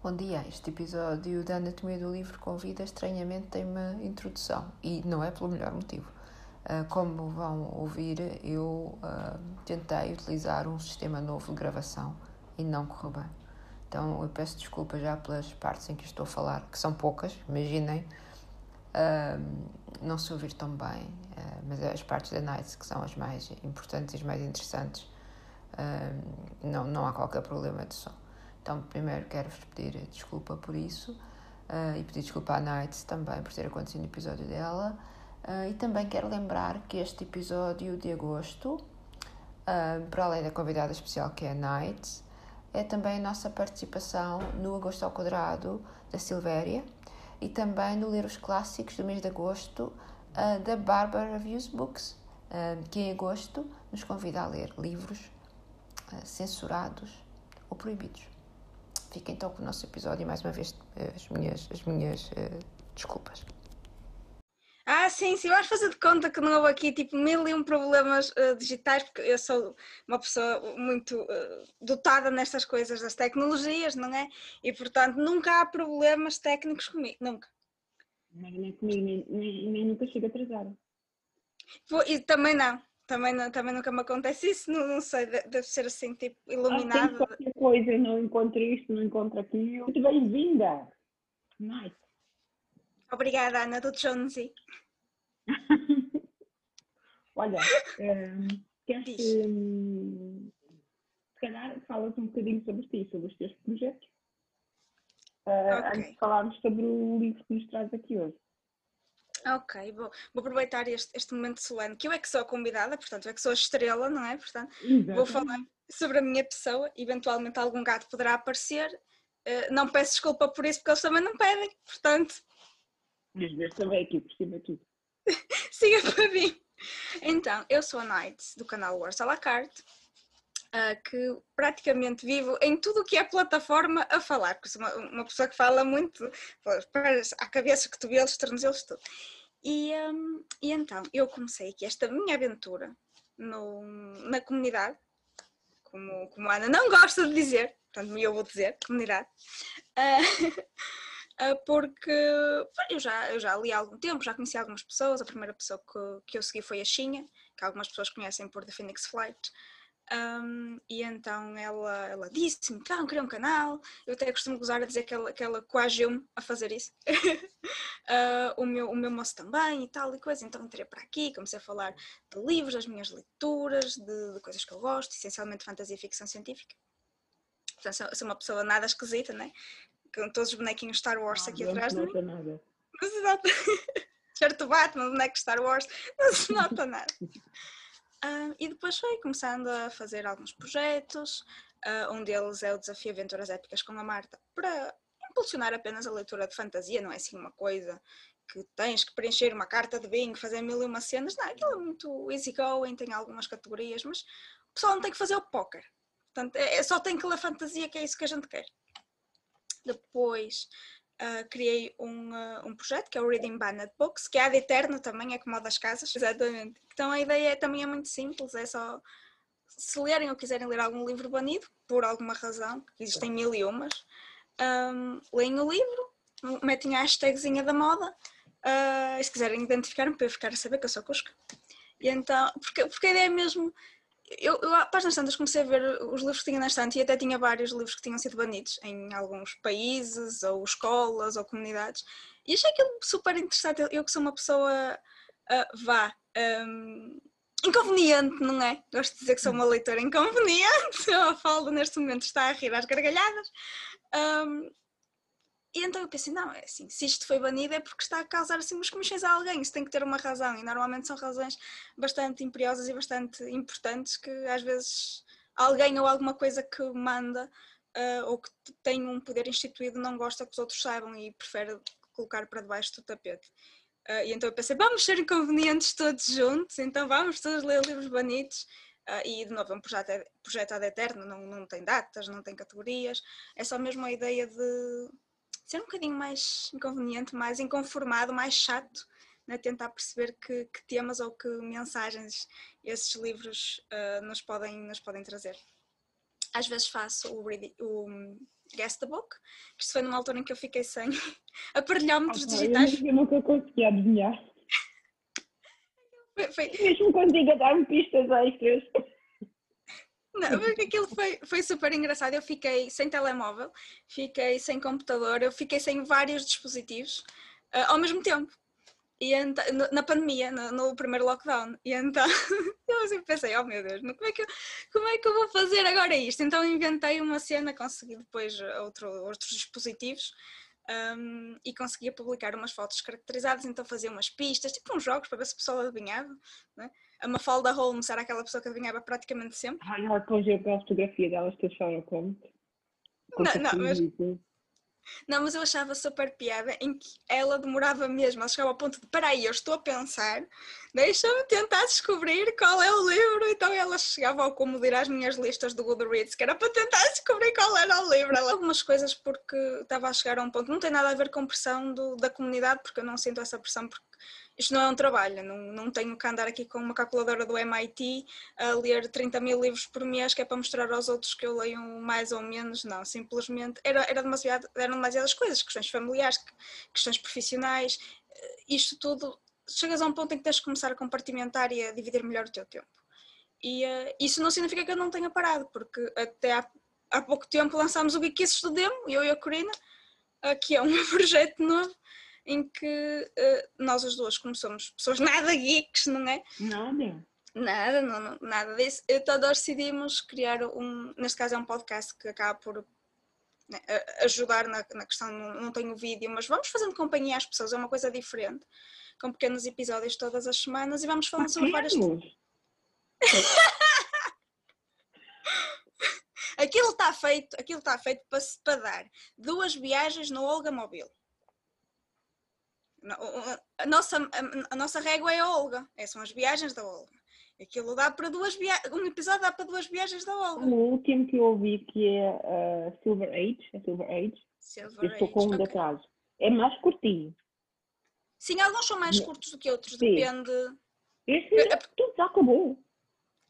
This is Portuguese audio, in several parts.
Bom dia, este episódio da Anatomia do Livro convida estranhamente tem uma introdução e não é pelo melhor motivo. Uh, como vão ouvir, eu uh, tentei utilizar um sistema novo de gravação e não correu bem. Então eu peço desculpa já pelas partes em que estou a falar, que são poucas, imaginem, uh, não se ouvir tão bem, mas as partes da Nights que são as mais importantes e as mais interessantes, não, não há qualquer problema de som. Então, primeiro quero-vos pedir desculpa por isso uh, e pedir desculpa à Nights também por ter acontecido no episódio dela. Uh, e também quero lembrar que este episódio de agosto, uh, para além da convidada especial que é a Nights, é também a nossa participação no Agosto ao Quadrado da Silvéria e também no Ler os Clássicos do mês de agosto da Barbara Reviews Books, que em agosto nos convida a ler livros censurados ou proibidos. Fiquem então com o nosso episódio e mais uma vez as minhas, as minhas uh, desculpas. Ah, sim, sim, vamos fazer de conta que não houve aqui tipo mil e um problemas uh, digitais, porque eu sou uma pessoa muito uh, dotada nestas coisas das tecnologias, não é? E portanto nunca há problemas técnicos comigo, nunca. nem comigo, nem, nem, nem nunca chego atrasada. E também não. Também, não, também nunca me acontece isso, não, não sei, deve ser assim, tipo, iluminado. Ah, qualquer coisa, não encontro isto, não encontro aquilo. Muito bem-vinda! Nice. Obrigada, Ana, do Jonesy. Olha, um, queres um, se calhar falas um bocadinho sobre ti, sobre os teus projetos, uh, okay. antes de falarmos sobre o livro que nos traz aqui hoje. Ok, vou, vou aproveitar este, este momento solene, que eu é que sou a convidada, portanto, eu é que sou a estrela, não é? Portanto, Exatamente. vou falar sobre a minha pessoa, eventualmente algum gato poderá aparecer, uh, não peço desculpa por isso, porque eles também não pedem, portanto... Vezes também aqui, por cima tudo. Siga para mim. Então, eu sou a Night, do canal Wars à la carte, uh, que praticamente vivo em tudo o que é plataforma a falar, porque sou uma, uma pessoa que fala muito, à cabeça, cotovelos, tornozelos, tudo. E, um, e então, eu comecei aqui esta minha aventura no, na comunidade, como, como a Ana não gosta de dizer, portanto eu vou dizer, comunidade, uh, porque eu já, eu já li há algum tempo, já conheci algumas pessoas, a primeira pessoa que, que eu segui foi a Xinha, que algumas pessoas conhecem por The Phoenix Flight, um, e então ela, ela disse-me, então, queria um canal. Eu até costumo gozar a dizer que ela, que ela coagiu-me a fazer isso. uh, o, meu, o meu moço também e tal e coisa. Então entrei para aqui, comecei a falar de livros, das minhas leituras, de, de coisas que eu gosto, essencialmente fantasia e ficção científica. Portanto, sou, sou uma pessoa nada esquisita, né? Com todos os bonequinhos Star Wars aqui não atrás de mim. Não se nota nada. Mas exato. Certo Batman, boneco Star Wars, não se nota nada. E depois foi começando a fazer alguns projetos, uh, um deles é o Desafio Aventuras Épicas com a Marta, para impulsionar apenas a leitura de fantasia, não é assim uma coisa que tens que preencher uma carta de bingo, fazer mil e uma cenas, não, aquilo é muito easygoing, tem algumas categorias, mas o pessoal não tem que fazer o póquer, portanto, é, é, só tem que ler fantasia, que é isso que a gente quer. Depois uh, criei um, uh, um projeto que é o Reading Banned Books, que é ad eterno também, é como o das casas. Exatamente. Então a ideia é, também é muito simples, é só se lerem ou quiserem ler algum livro banido, por alguma razão, existem mil e umas, um, leem o livro, metem a hashtagzinha da moda, uh, e se quiserem identificar-me para eu ficar a saber que eu sou Cusca. E então, porque, porque a ideia é mesmo eu, eu às tantas comecei a ver os livros que tinha na estante e até tinha vários livros que tinham sido banidos em alguns países, ou escolas, ou comunidades, e achei aquilo super interessante. Eu que sou uma pessoa, uh, vá, um, inconveniente, não é? Gosto de dizer que sou uma leitora inconveniente, a Falda neste momento está a rir às gargalhadas. Um, e então eu pensei, não, é assim, se isto foi banido é porque está a causar assim umas comissões a alguém, isso tem que ter uma razão, e normalmente são razões bastante imperiosas e bastante importantes que às vezes alguém ou alguma coisa que manda uh, ou que tem um poder instituído não gosta que os outros saibam e prefere colocar para debaixo do tapete. Uh, e então eu pensei, vamos ser inconvenientes todos juntos, então vamos todos ler livros banidos. Uh, e de novo, é um projeto, projeto ad eterno, não, não tem datas, não tem categorias, é só mesmo a ideia de ser um bocadinho mais inconveniente, mais inconformado, mais chato, né? tentar perceber que, que, temas ou que mensagens esses livros uh, nos, podem, nos podem trazer. às vezes faço o, o Guess the Book, que isto foi numa altura em que eu fiquei sem aparelhómetros okay, digitais. Eu nunca consegui adivinhar. Foi, foi... Mesmo consiga dar-me pistas extras. Não, porque aquilo foi, foi super engraçado. Eu fiquei sem telemóvel, fiquei sem computador, eu fiquei sem vários dispositivos uh, ao mesmo tempo. E então, na pandemia, no, no, primeiro lockdown. E então eu assim pensei, oh meu Deus, como é, que eu, como é que eu vou fazer agora isto? Então inventei uma cena, consegui depois outro, outros dispositivos um, e conseguia publicar umas fotos caracterizadas, então fazia umas pistas, tipo uns jogos para ver se a pessoa adivinhava. Né? A Mafalda Holmes era aquela pessoa que adivinhava praticamente sempre. Ai, ela depois a fotografia delas que acharam como. Não, não, mas, não, mas eu achava super piada em que ela demorava mesmo, ela chegava ao ponto de peraí, eu estou a pensar, deixa-me tentar descobrir qual é o livro. Então ela chegava ao como ir às minhas listas do Goodreads, que era para tentar descobrir qual era o livro. Ela... Algumas coisas porque estava a chegar a um ponto, não tem nada a ver com pressão do, da comunidade, porque eu não sinto essa pressão, porque isto não é um trabalho, não, não tenho que andar aqui com uma calculadora do MIT a ler 30 mil livros por mês que é para mostrar aos outros que eu leio mais ou menos, não, simplesmente era, era demasiado, eram demasiadas coisas, questões familiares, questões profissionais, eh, isto tudo, chegas a um ponto em que tens de começar a compartimentar e a dividir melhor o teu tempo. E uh, isso não significa que eu não tenha parado, porque até há, há pouco tempo lançámos o Geekices do Demo, eu e a Corina, uh, que é um projeto novo, em que uh, nós as duas, como somos pessoas nada geeks, não é? Nada. Nada, não, não, nada disso. Então nós decidimos criar um, neste caso é um podcast que acaba por né, ajudar na, na questão, não, não tenho vídeo, mas vamos fazendo companhia às pessoas, é uma coisa diferente, com pequenos episódios todas as semanas e vamos falando sobre várias aquilo está feito, aquilo está feito para, para dar duas viagens no Olga Mobile. A nossa, a, nossa régua é a Olga, é, são as viagens da Olga. Aquilo dá para duas viagens, um episódio dá para duas viagens da Olga. O último que eu ouvi que é uh, Silver Age, é Silver Age, Silver eu estou com um okay. de atraso. É mais curtinho. Sim, alguns são mais curtos do que outros, Sim. depende. Este é, tudo já acabou.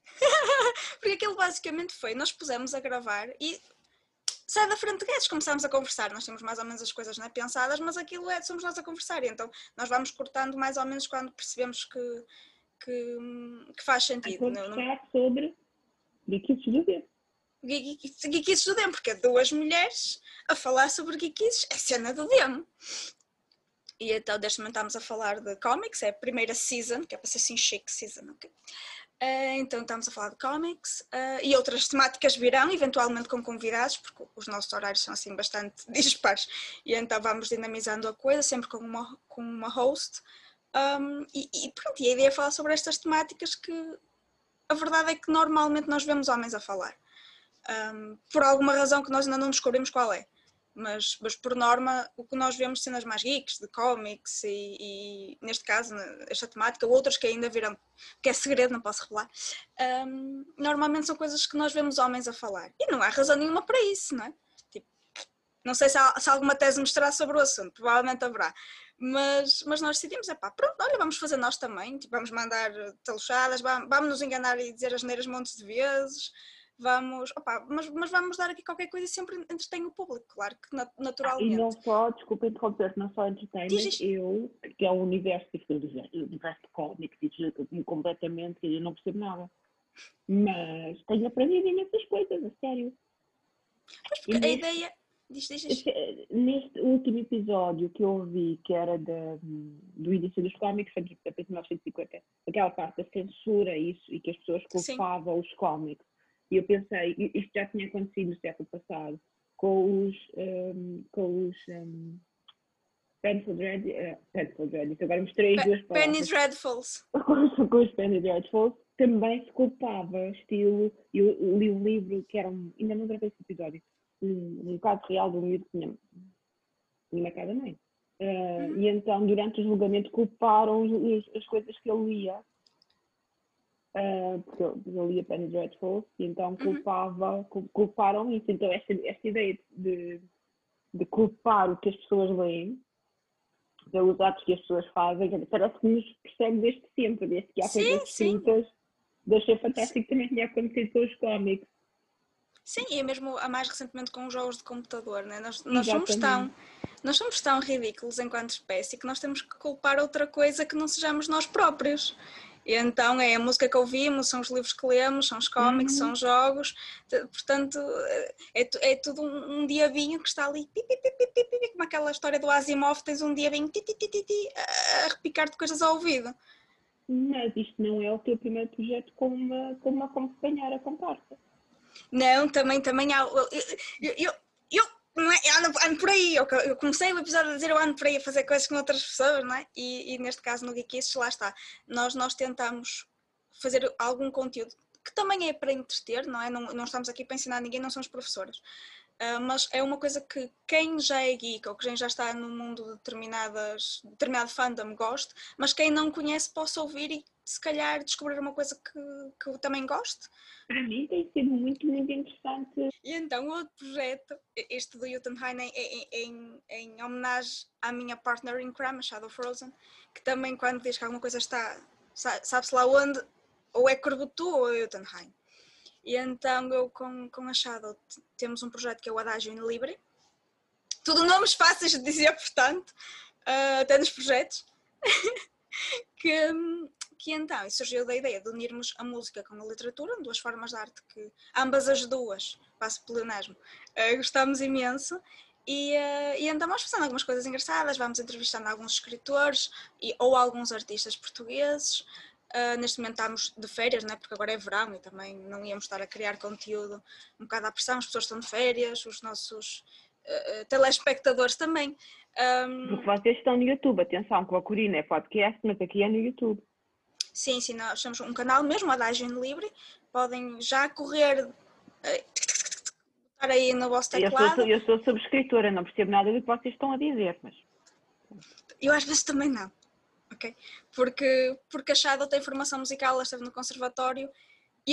Porque aquilo basicamente foi, nós pusemos a gravar e sai da frente de gatos, começamos a conversar, nós temos mais ou menos as coisas né, pensadas, mas aquilo é, somos nós a conversar, então nós vamos cortando mais ou menos quando percebemos que, que, que faz sentido. Vou não, não... sobre geekices do demo. Geekices do demo, porque é duas mulheres a falar sobre geekices, é cena do demo. E então, deste momento estamos a falar de cómics, é a primeira season, que é para ser assim chique season, ok? Uh, então estamos a falar de cómics uh, e outras temáticas virão, eventualmente com convidados, porque os nossos horários são assim bastante dispares e então vamos dinamizando a coisa, sempre com uma, com uma host. Um, e, e, pronto, e a ideia é falar sobre estas temáticas que a verdade é que normalmente nós vemos homens a falar. Um, por alguma razão que nós ainda não descobrimos qual é mas, mas por norma o que nós vemos cenas mais geeks, de cómics e, e, neste caso esta temática, outras que ainda virão, que é segredo, não posso revelar, um, normalmente são coisas que nós vemos homens a falar. E não há razão nenhuma para isso, não é? Tipo, não sei se há, se alguma tese mostrar sobre o assunto, provavelmente haverá, mas, mas nós decidimos, é pá, pronto, olha, vamos fazer nós também, tipo, vamos mandar taluchadas, vamos, vamos nos enganar e dizer as neiras montes de vezes, vamos, opa, mas, mas vamos dar aqui qualquer coisa e sempre entretém o público, claro que naturalmente. Ah, e não só, desculpa interromper, não só entertainment, Diz eu, que é um universo diferente, o universo de cómics, completamente, eu não percebo nada. Mas tenho aprendido imensas coisas, a sério. Mas porque a ideia. Diz, diz, diz. Neste último episódio que eu ouvi, que era de, do início dos cómics, foi de 1950, aquela parte da censura isso, e que as pessoas culpavam Sim. os cómics e eu pensei, isto já tinha acontecido no século passado, com os, um, com os um, Dread, uh, agora mostrei as duas palavras. Penny Dreadfuls. com os Penny Dreadfuls, também se culpava, estilo, eu li um livro que era um, ainda não gravei esse episódio, um, caso real de um livro que tinha, tinha marcado a mãe. Uh, uhum. E então, durante o julgamento, culparam as coisas que ele lia uh, porque eu, lia Penny Dreadful, e então uhum. culpava, uhum. culparam isso. Então esta, esta ideia de, de culpar o que as pessoas leem pelos atos que as pessoas fazem, parece que nos persegue desde sempre, desde que há coisas escritas. Achei fantástico que também tinha acontecido com os cómics. Sim, e mesmo a mais recentemente com os jogos de computador, né? nós, nós somos tão nós somos tão ridículos enquanto espécie que nós temos que culpar outra coisa que não sejamos nós próprios. E então é a música que ouvimos, são os livros que lemos, são os cómics, uhum. são os jogos, portanto é, é tudo um, um diabinho que está ali, pi, pi, pi, como aquela história do Asimov, tens um diabinho a repicar-te coisas ao ouvido. Mas isto não é o teu primeiro projeto como uma, como uma companheira a comparsa. Não, também, também há. Eu, eu, eu não é, ando, ando por aí. Eu, eu, comecei o episódio a dizer eu ando por aí a fazer coisas com outras pessoas, não é? E, e neste caso no Geekists, lá está. Nós, nós tentamos fazer algum conteúdo que também é para entreter, não é? Não, não estamos aqui para ensinar ninguém, não somos professores. Uh, mas é uma coisa que quem já é geek ou quem já está no mundo de determinadas, determinado fandom goste, mas quem não conhece possa ouvir e se calhar descobrir uma coisa que, que eu também gosto. Para mim tem sido muito, muito interessante. E então outro projeto, este do Jotunheim, é em, em, em, homenagem à minha partner in crime, a Shadow Frozen, que também quando diz que alguma coisa está, sabe-se lá onde, ou é Corbutu ou é Jotunheim. E então eu com, com a Shadow temos um projeto que é o Adagio in Libre. Tudo nomes fáceis de dizer, portanto, uh, até nos projetos. que, que então surgiu da ideia de unirmos a música com a literatura, duas formas de arte que ambas as duas, passo pleonasmo, uh, gostamos imenso. E, uh, e então fazendo algumas coisas engraçadas, vamos entrevistando alguns escritores e, ou alguns artistas portugueses. Uh, neste momento estamos de férias, né? porque agora é verão e também não íamos estar a criar conteúdo um bocado à pressão, as pessoas estão de férias, os nossos uh, telespectadores também. Um... Porque vocês estão no YouTube, atenção, com a Corina é podcast, mas aqui é no YouTube. Sim, sim, nós temos um canal mesmo, a Dagem Livre, podem já correr, estar aí no vosso teclado. Eu sou, eu sou subscritora, não percebo nada do que vocês estão a dizer, mas... Eu às vezes também não, ok? Porque, porque a Shadow tem formação musical, ela esteve no conservatório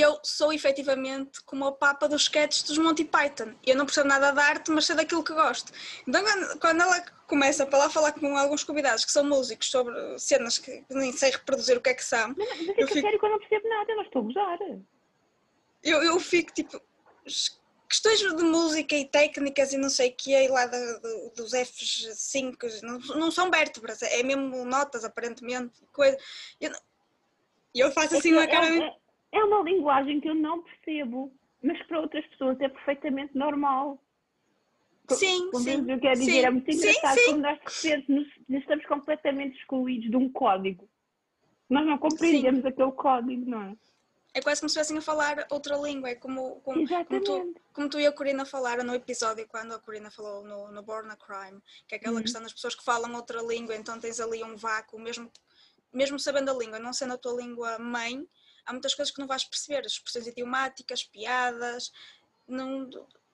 eu sou efetivamente como a papa dos sketches dos Monty Python. Eu não percebo nada de arte, mas sei daquilo que gosto. Então, quando ela começa para lá falar com alguns convidados que são músicos sobre cenas que nem sei reproduzir o que é que são. Mas, mas é eu fico... sério que eu não percebo nada, eu não estou a gozar. Eu, eu fico tipo. Questões de música e técnicas e não sei o que é lá dos F5 não, não são vértebras, é mesmo notas aparentemente. Coisa. Eu, eu faço é assim é uma cara. É, é uma linguagem que eu não percebo, mas que para outras pessoas é perfeitamente normal. Sim, como sim. Eu quero dizer, sim, é muito engraçado sim, como nós de repente nos, estamos completamente excluídos de um código. Nós não compreendemos sim. aquele código, não é? É quase como se estivessem a falar outra língua, é como, como, como, tu, como tu e a Corina falaram no episódio, quando a Corina falou no, no Born a Crime, que é aquela uhum. questão das pessoas que falam outra língua, então tens ali um vácuo, mesmo, mesmo sabendo a língua, não sendo a tua língua mãe, há muitas coisas que não vais perceber, as expressões idiomáticas, piadas, não,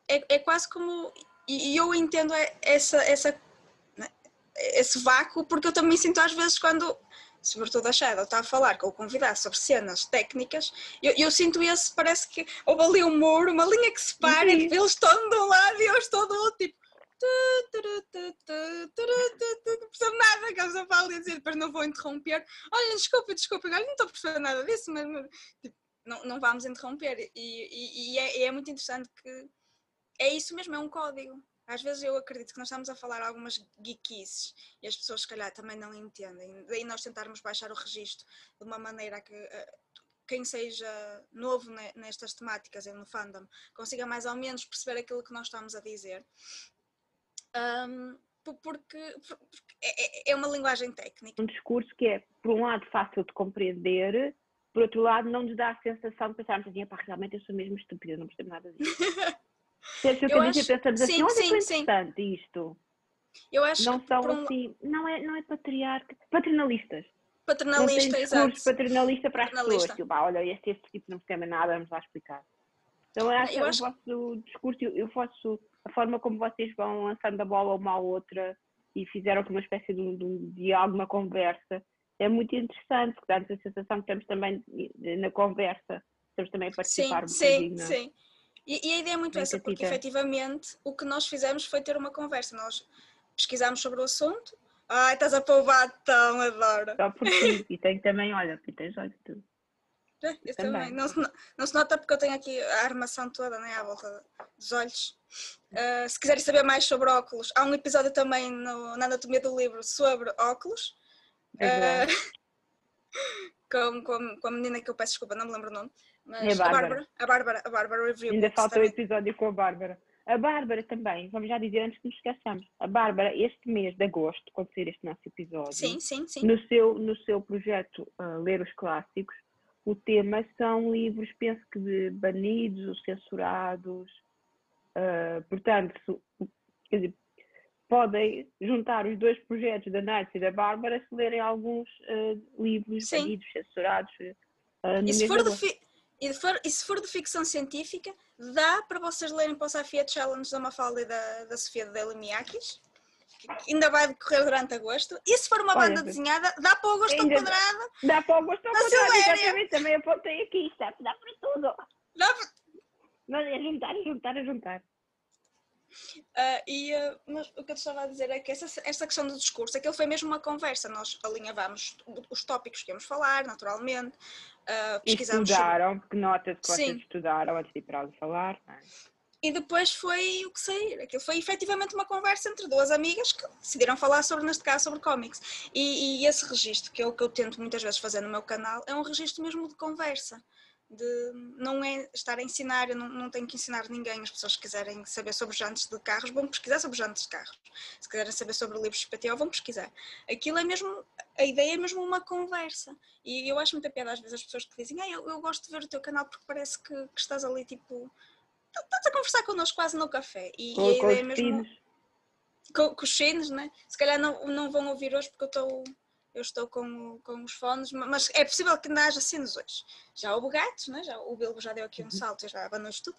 é, é quase como. E eu entendo essa, essa, né, esse vácuo, porque eu também sinto às vezes quando, sobretudo a Shadow, está a falar com o convidado sobre cenas técnicas, eu, eu sinto esse, parece que houve ali um muro, uma linha que separa, e eles estão de um lado e eu estou do outro, tipo não percebo nada que eles a falar e dizer, depois não vou interromper. Olha, desculpa, desculpa, não estou a perceber nada disso, mas tipo, não, não vamos interromper. E, e, e é, é, muito interessante que é isso mesmo, é um código. Às vezes eu acredito que nós estamos a falar algumas geekices e as pessoas, se calhar, também não entendem. Daí nós tentarmos baixar o registro de uma maneira que quem seja novo nestas temáticas e no fandom consiga mais ou menos perceber aquilo que nós estamos a dizer. Um, porque, porque é, é, é, uma linguagem técnica. Um discurso que é, por um lado, fácil de compreender, por outro lado, não nos dá a sensação de pensarmos assim, pá, realmente eu sou mesmo estúpida, não percebo nada disso. Percebes o que eu acho... Pensamos assim, onde é que isto? Eu acho não são um... assim, não é, não é patriarca, paternalistas. Paternalista, exato. paternalista para paternalista. as pessoas, tipo, ah, olha, este, este tipo não percebe nada, vamos lá explicar. Então eu acho, eu acho... o vosso discurso, eu, eu faço a forma como vocês vão lançando a bola uma à outra e fizeram uma espécie de, de, de alguma conversa é muito interessante, porque dá-nos a sensação que estamos também na conversa, estamos também a participar sim, um Sim, sim. E, e, a ideia é muito essa, porque efetivamente o que nós fizemos foi ter uma conversa. Nós pesquisámos sobre o assunto. Ai, estás a pôr o batom, adoro. Só por ti. E tem também, olha, aqui tens olhos tu. É, eu também. também. Não, se, não se nota porque eu tenho aqui a armação toda né, à volta dos olhos. Uh, se quiserem saber mais sobre óculos, há um episódio também no, na Anatomia do Livro sobre óculos. Uh, com, com, com a menina que eu peço desculpa, não me lembro o nome. Mas é a Bárbara. A Bárbara, a Bárbara Review. Ainda falta o episódio com a Bárbara. A Bárbara também, vamos já dizer antes que nos esqueçamos. A Bárbara, este mês de agosto, quando sair este nosso episódio, sim, sim, sim. No, seu, no seu projeto uh, Ler os Clássicos, o tema são livros, penso que de banidos ou censurados. Uh, portanto, quer dizer, podem juntar os dois projetos da Night e da Bárbara se lerem alguns uh, livros Sim. banidos, censurados. Uh, e, se for de fi... e, for, e se for de ficção científica, dá para vocês lerem para o Safia Challenge da Mafalda e da, da Sofia de Delimiakis ainda vai decorrer durante agosto. E se for uma Olha, banda desenhada, dá para o gosto ao quadrado. Dá para o gosto ao quadrado, exatamente. Também apontei aqui, sabe? Dá para tudo. Dá para... Mas é juntar, é juntar, é juntar. Uh, e, uh, mas o que eu estava a dizer é que essa, essa questão do discurso, aquilo foi mesmo uma conversa, nós alinhavamos os tópicos que íamos falar, naturalmente, uh, pesquisamos... Estudaram, porque nota-se que vocês estudaram antes de ir para ali falar. É? E depois foi o que sair. Aquilo foi efetivamente uma conversa entre duas amigas que decidiram falar sobre, neste caso, sobre cómics. E, e esse registro, que é o que eu tento muitas vezes fazer no meu canal, é um registro mesmo de conversa de não é estar a ensinar, eu não, não tenho que ensinar ninguém, as pessoas que quiserem saber sobre jantes de carros vão pesquisar sobre jantes de carros, se quiserem saber sobre livros de PTO vão pesquisar. Aquilo é mesmo, a ideia é mesmo uma conversa e eu acho muita piada às vezes as pessoas que dizem, ah, eu, eu gosto de ver o teu canal porque parece que, que estás ali tipo, estás a conversar connosco quase no café e, com, e a ideia é mesmo... Com, com os chinos, né? se calhar não, não vão ouvir hoje porque eu estou eu estou com, com os fones, mas é possível que ainda haja cenas hoje. Já houve gatos, né? já, o Bilbo já deu aqui um uhum. salto, já abandonou tudo.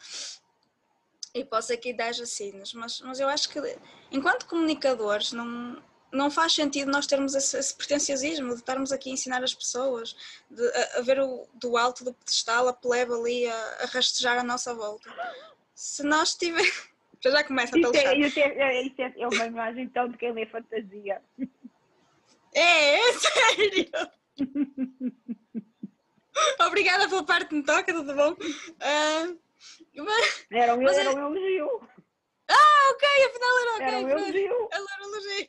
E que ainda haja cenas, mas, mas eu acho que enquanto comunicadores não, não faz sentido nós termos esse, esse pretenciosismo de estarmos aqui a ensinar as pessoas, de, a, a ver o, do alto do pedestal a plebe ali a, a rastejar a nossa volta. Se nós tivermos. Já, já começa a isso é, isso, é, isso é, é uma imagem então de quem lê fantasia. É, é sério. Obrigada pela parte que me toca, tudo bom? Uh, mas, era, um, mas era um elogio. Ah, ok, afinal era ok. Era um elogio. Ela era um elogio.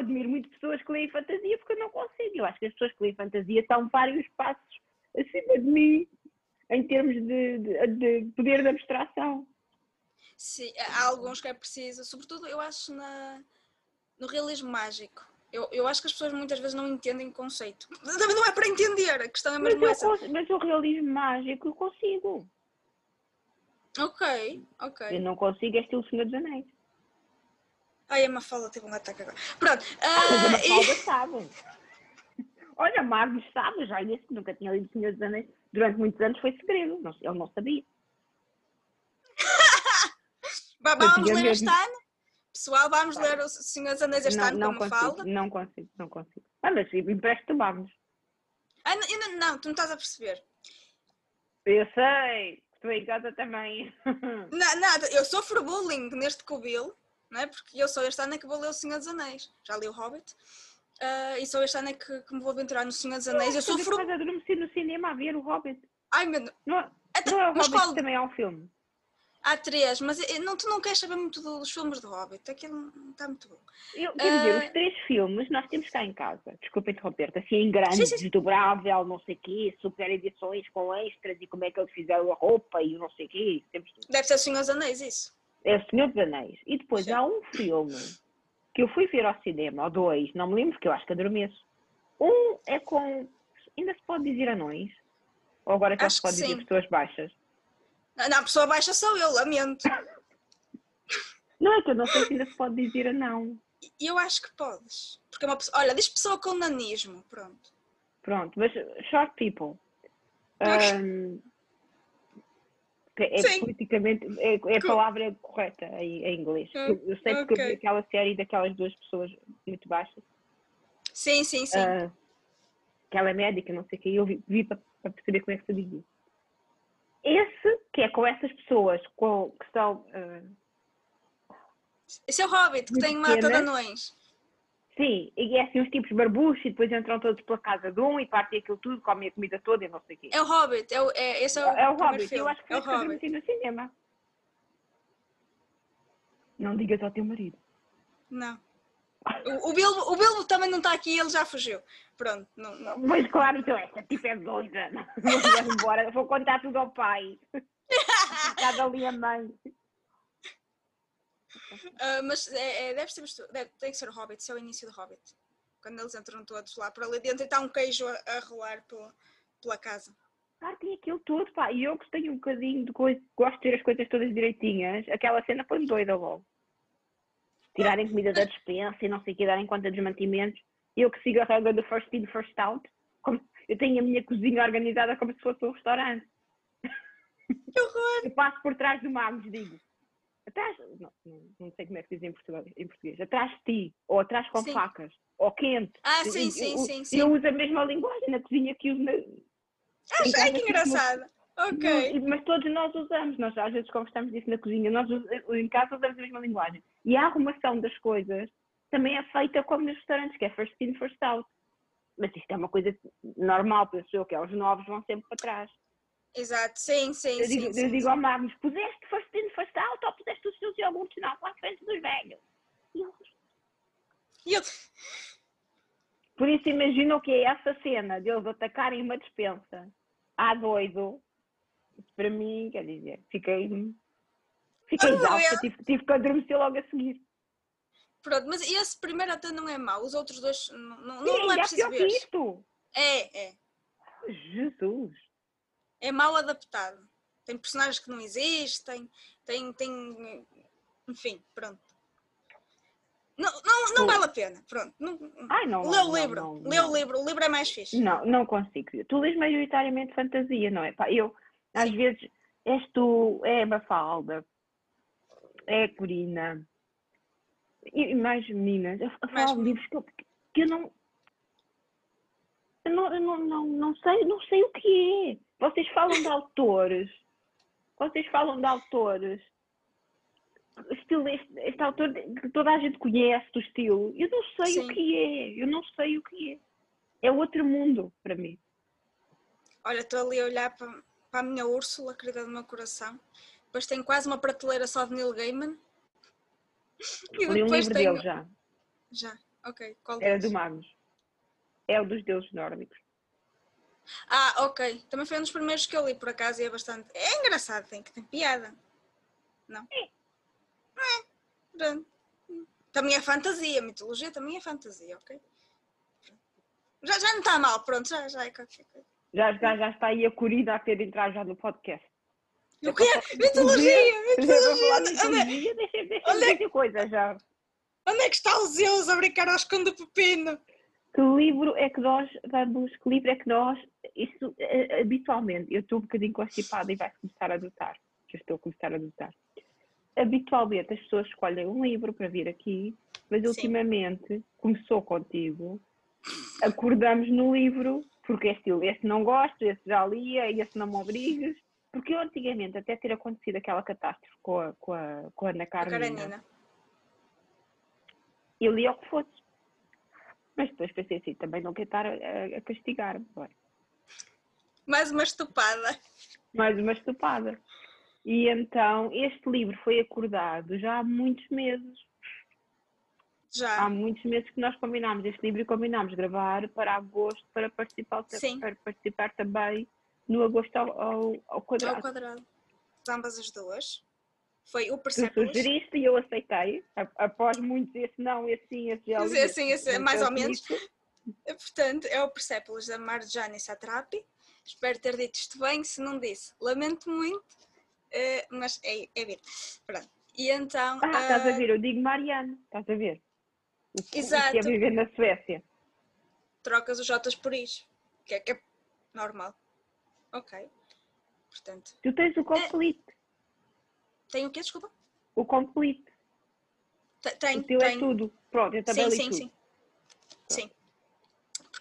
Admiro muito pessoas que leem fantasia porque eu não consigo. Eu acho que as pessoas que leem fantasia estão vários passos acima de mim em termos de, de, de poder de abstração. Sim, há alguns que é preciso, sobretudo eu acho na no realismo mágico. Eu, eu acho que as pessoas muitas vezes não entendem o conceito. Também não é para entender, a questão é mesmo mas essa. Consigo, mas o realismo mágico eu consigo. Ok, ok. Eu não consigo é estilo Senhor dos Anéis. Ai, a Mafalda teve um ataque agora. Pronto. Uh, mas a Mafalda e... sabe. Olha, Marcos sabe, já disse que nunca tinha lido Senhor dos Anéis. Durante muitos anos foi segredo, ele não sabia. Vamos ler este ano? Pessoal, vamos ler o Senhor dos Anéis este não, ano não como consigo, fala? Não consigo, não consigo. Ah, mas empresto vamos. Ah, não, não, tu não estás a perceber. Eu sei, estou em casa também. Não, nada, eu sofro bullying neste cubilo, não é? Porque eu sou este ano é que vou ler o Senhor dos Anéis. Já li o Hobbit. Uh, e sou este ano é que, que, me vou aventurar no Senhor dos Anéis. Eu, eu sofro. Estás a adormecer no cinema a ver o Hobbit. Ai meu Deus. Não, Até, não é o Hobbit qual... também é um filme. Há três, mas não, tu não queres saber muito dos filmes do Hobbit, aquilo está muito bom. Eu, quer dizer, uh... os três filmes nós temos cá em casa, desculpa interromper-te, assim em grande, sim, sim. desdobrável, não sei o quê, super edições com extras e como é que eles fizeram a roupa e não sei o quê. Deve ser o Senhor dos Anéis, isso. É o Senhor dos Anéis. E depois sim. há um filme que eu fui ver ao cinema, ou dois, não me lembro, porque eu acho que adormeço. Um é com. Ainda se pode dizer anões? Ou agora já se pode dizer pessoas baixas? Não, a pessoa baixa sou eu, lamento. Não, é que eu não sei se ainda se pode dizer não. Eu acho que podes. Porque é uma pessoa, olha, diz pessoa com nanismo, pronto. Pronto, mas short people. Um, é Sim. politicamente, é, é a palavra correta em, em inglês. Hum, eu, eu sei porque okay. eu vi aquela série daquelas duas pessoas muito baixas. Sim, sim, sim. Uh, aquela médica, não sei o que, eu vi, vi para, perceber como é que se dizia. Esse, que é com essas pessoas com, que são. Uh, Esse é o Hobbit, que tem mata de anões. Sim, e é assim uns tipos barbuchos e depois entram todos pela casa de um e partem aquilo tudo, comem a comida toda e não sei o quê. É o Hobbit, é, o, é esse é o, é o Hobbit, filme. eu acho que é o foi Hobbit. no cinema. Não digas ao teu marido. Não. O, o, Bilbo, o Bilbo também não está aqui, ele já fugiu. Pronto, não, não. Mas claro, então esta tipo é doida. Vou embora, vou contar tudo ao pai. Cada ali a mãe. Uh, mas é, é, deve ser, deve, tem que ser o Hobbit, isso é o início do Hobbit. Quando eles entram todos lá por ali dentro e está um queijo a, a rolar pela, pela casa. Ah, tem aquilo tudo, pá. E eu gostei um bocadinho de coisa, gosto de ter as coisas todas direitinhas. Aquela cena foi doida logo. Tirarem comida da despensa e não sei o que, darem conta dos mantimentos. Eu que sigo a regra do first in, first out. Como, eu tenho a minha cozinha organizada como se fosse um restaurante. Que horror! Eu passo por trás do Magos, digo. Atrás, não, não, sei como é que diz em português, em português. Atrás de ti, ou atrás com sim. facas, ou quente. Ah, sim, eu, sim, eu, sim, sim. Eu uso a mesma linguagem na cozinha que uso na. Ah, é que engraçado. Ok. mas todos nós usamos, nós às vezes conversamos disso na cozinha, nós em casa usamos a mesma linguagem. E a arrumação das coisas também é feita como nos restaurantes, que é first in, first out. Mas isto é uma coisa normal, penso eu, que é os novos vão sempre para trás. Exato, sim, sim, eu sim. Digo, sim, eu digo ao Magnus, puseste first in, first out ou puseste os teus iogurtes não frente dos velhos? E eles... E eu... Por isso imagina o que é essa cena de eles atacarem uma dispensa a doido. Para mim, quer dizer, fiquei, fiquei Oh, exausta, tive, tive que adormecer logo a seguir. Pronto, mas esse primeiro até não é mau, os outros dois não, não, Sim, não é preciso ver. isto. É, é. Jesus. É mal adaptado. Tem personagens que não existem, tem, tem. Enfim, pronto. Não, não, não vale a pena, pronto. Não, Ai, não. lê o livro, não, lê não. o livro, o livro é mais fixe. Não, não consigo. Tu lês maioritariamente fantasia, não é? Pá, eu, às vezes, és tu, é a Mafalda, é a Corina, e, mais meninas, a Mais livros que eu, que eu não. Eu não, eu não, não, não, sei, não sei o que é. Vocês falam de autores. Vocês falam de autores. Estilo, este, este autor que toda a gente conhece do estilo. Eu não sei Sim. o que é. Eu não sei o que é. É outro mundo para mim. Olha, estou ali a olhar para, para a minha Úrsula, querida do meu coração. Depois tenho quase uma prateleira só de Neil Gaiman. E Li um livro tenho. dele já. Já, ok. Qual Era deles? do Magnus. É o dos deuses nórdicos. Ah, ok. Também foi um dos primeiros que eu li, por acaso, e é bastante. É engraçado, tem que tem piada. Não? É. Pronto. Também é fantasia, mitologia também é fantasia, ok? Já, já não está mal, pronto, já, já é qualquer coisa. Já, já, já está aí a Corina a ter entrado já no podcast. O quê? Mitologia! de Mitologia! Onde, é- mitologia, deixa-me deixa Onde coisa já. onde é que está o Zeus a brincar ao esconde pepino? Que livro é que nós vamos, que livro é que nós, isso eh, habitualmente, eu estou um bocadinho constipada e vai começar a adotar, que eu estou a começar a adotar. Habitualmente as pessoas escolhem um livro para vir aqui, mas Sim. ultimamente começou contigo, acordamos no livro, porque é estilo, esse não gosto, esse já lia, esse não me obrigues, porque eu antigamente, até ter acontecido aquela catástrofe com a, com a, com a Ana A Karenina, Karenina. eu lia o que fosse. Mas depois pensei assim, também não quero estar a, a- castigar-me. é? Mais uma estupada. Mais uma estupada. E então, este livro foi acordado já há muitos meses. Já. Há muitos meses que nós combinámos este livro e combinámos gravar para agosto para participar, Sim. para participar também no agosto ao, ao, ao Ao quadrado. quadrado. Ambas as duas. Foi o Tu Persepolis. sugeriste e eu aceitei. Após muitos, esse não, esse sim, esse já esse é não mais ou tanto menos. isso. Portanto, é o Persepolis da Marjane Satrapi. Espero ter dito isto bem. Se não disse, lamento muito. eh, mas é, é vir. Pronto. E então. Ah, estás a ver? Eu digo Mariana, estás a ver? O que, o que é Exato. viver na Suécia. trocas os Jotas por is. Que é que é normal. Ok. Portanto, Tu tens o complete. Tem o quê? Desculpa? O complete. Te- Tem, o teu é tem. tudo. Pronto, eu também Sim, sim, tudo. sim. Sim.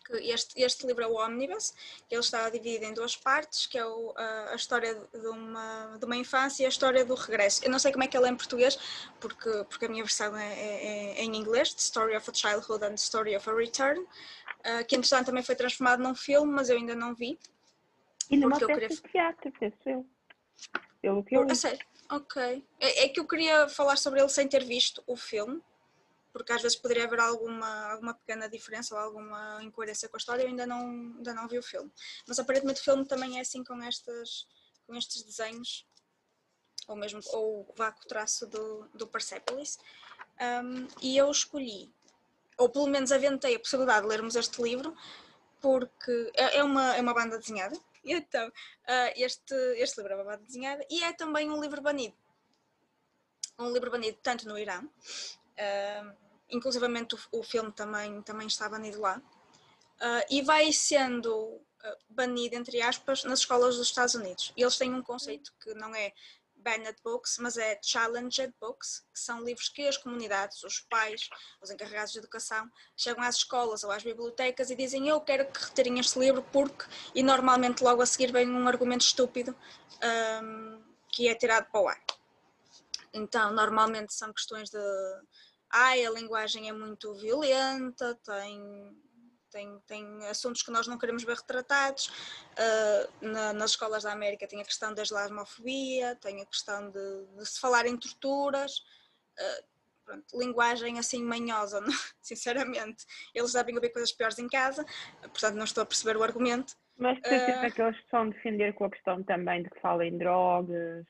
que este, este livro é o Omnibus, que ele está dividido em duas partes, que é o, a, a, história de uma, de uma infância e a história do regresso. Eu não sei como é que ele é em português, porque, porque a minha versão é, é, é em inglês, The Story of a Childhood and the Story of a Return, uh, que entretanto também foi transformado num filme, mas eu ainda não vi. E numa peça queria... de teatro, penso eu. Pelo que eu... Ah, sério? Ok. É, é que eu queria falar sobre ele sem ter visto o filme, porque às vezes poderia haver alguma, alguma pequena diferença ou alguma incoerência com a história, eu ainda não, ainda não vi o filme. Mas aparentemente o filme também é assim com, estas, com estes desenhos, ou mesmo ou o vácuo traço do, do Persepolis. Um, e eu escolhi, ou pelo menos aventei a possibilidade de lermos este livro, porque é, é uma, é uma banda desenhada. Então, uh, este, este livro é uma banda desenhada e é também um livro banido. Um livro banido tanto no Irã, uh, o, o, filme também, também está banido lá, uh, e vai sendo banido, entre aspas, nas escolas dos Estados Unidos. E eles têm um conceito que não é banned books, mas é challenged books, que são livros que as comunidades, os pais, os encarregados de educação, chegam às escolas ou às bibliotecas e dizem eu quero que retirem este livro porque, e normalmente logo a seguir vem um argumento estúpido um, que é tirado para o ar. Então, normalmente são questões de ai, a linguagem é muito violenta, tem, tem, tem assuntos que nós não queremos ver retratados. Uh, na, nas escolas da América tem a questão da islamofobia, tem a questão de, de se falar em torturas. Uh, pronto, linguagem assim manhosa, não? sinceramente. Eles devem ouvir coisas piores em casa, portanto não estou a perceber o argumento. Mas tu uh, que eles estão defender com a questão também de que falem drogas?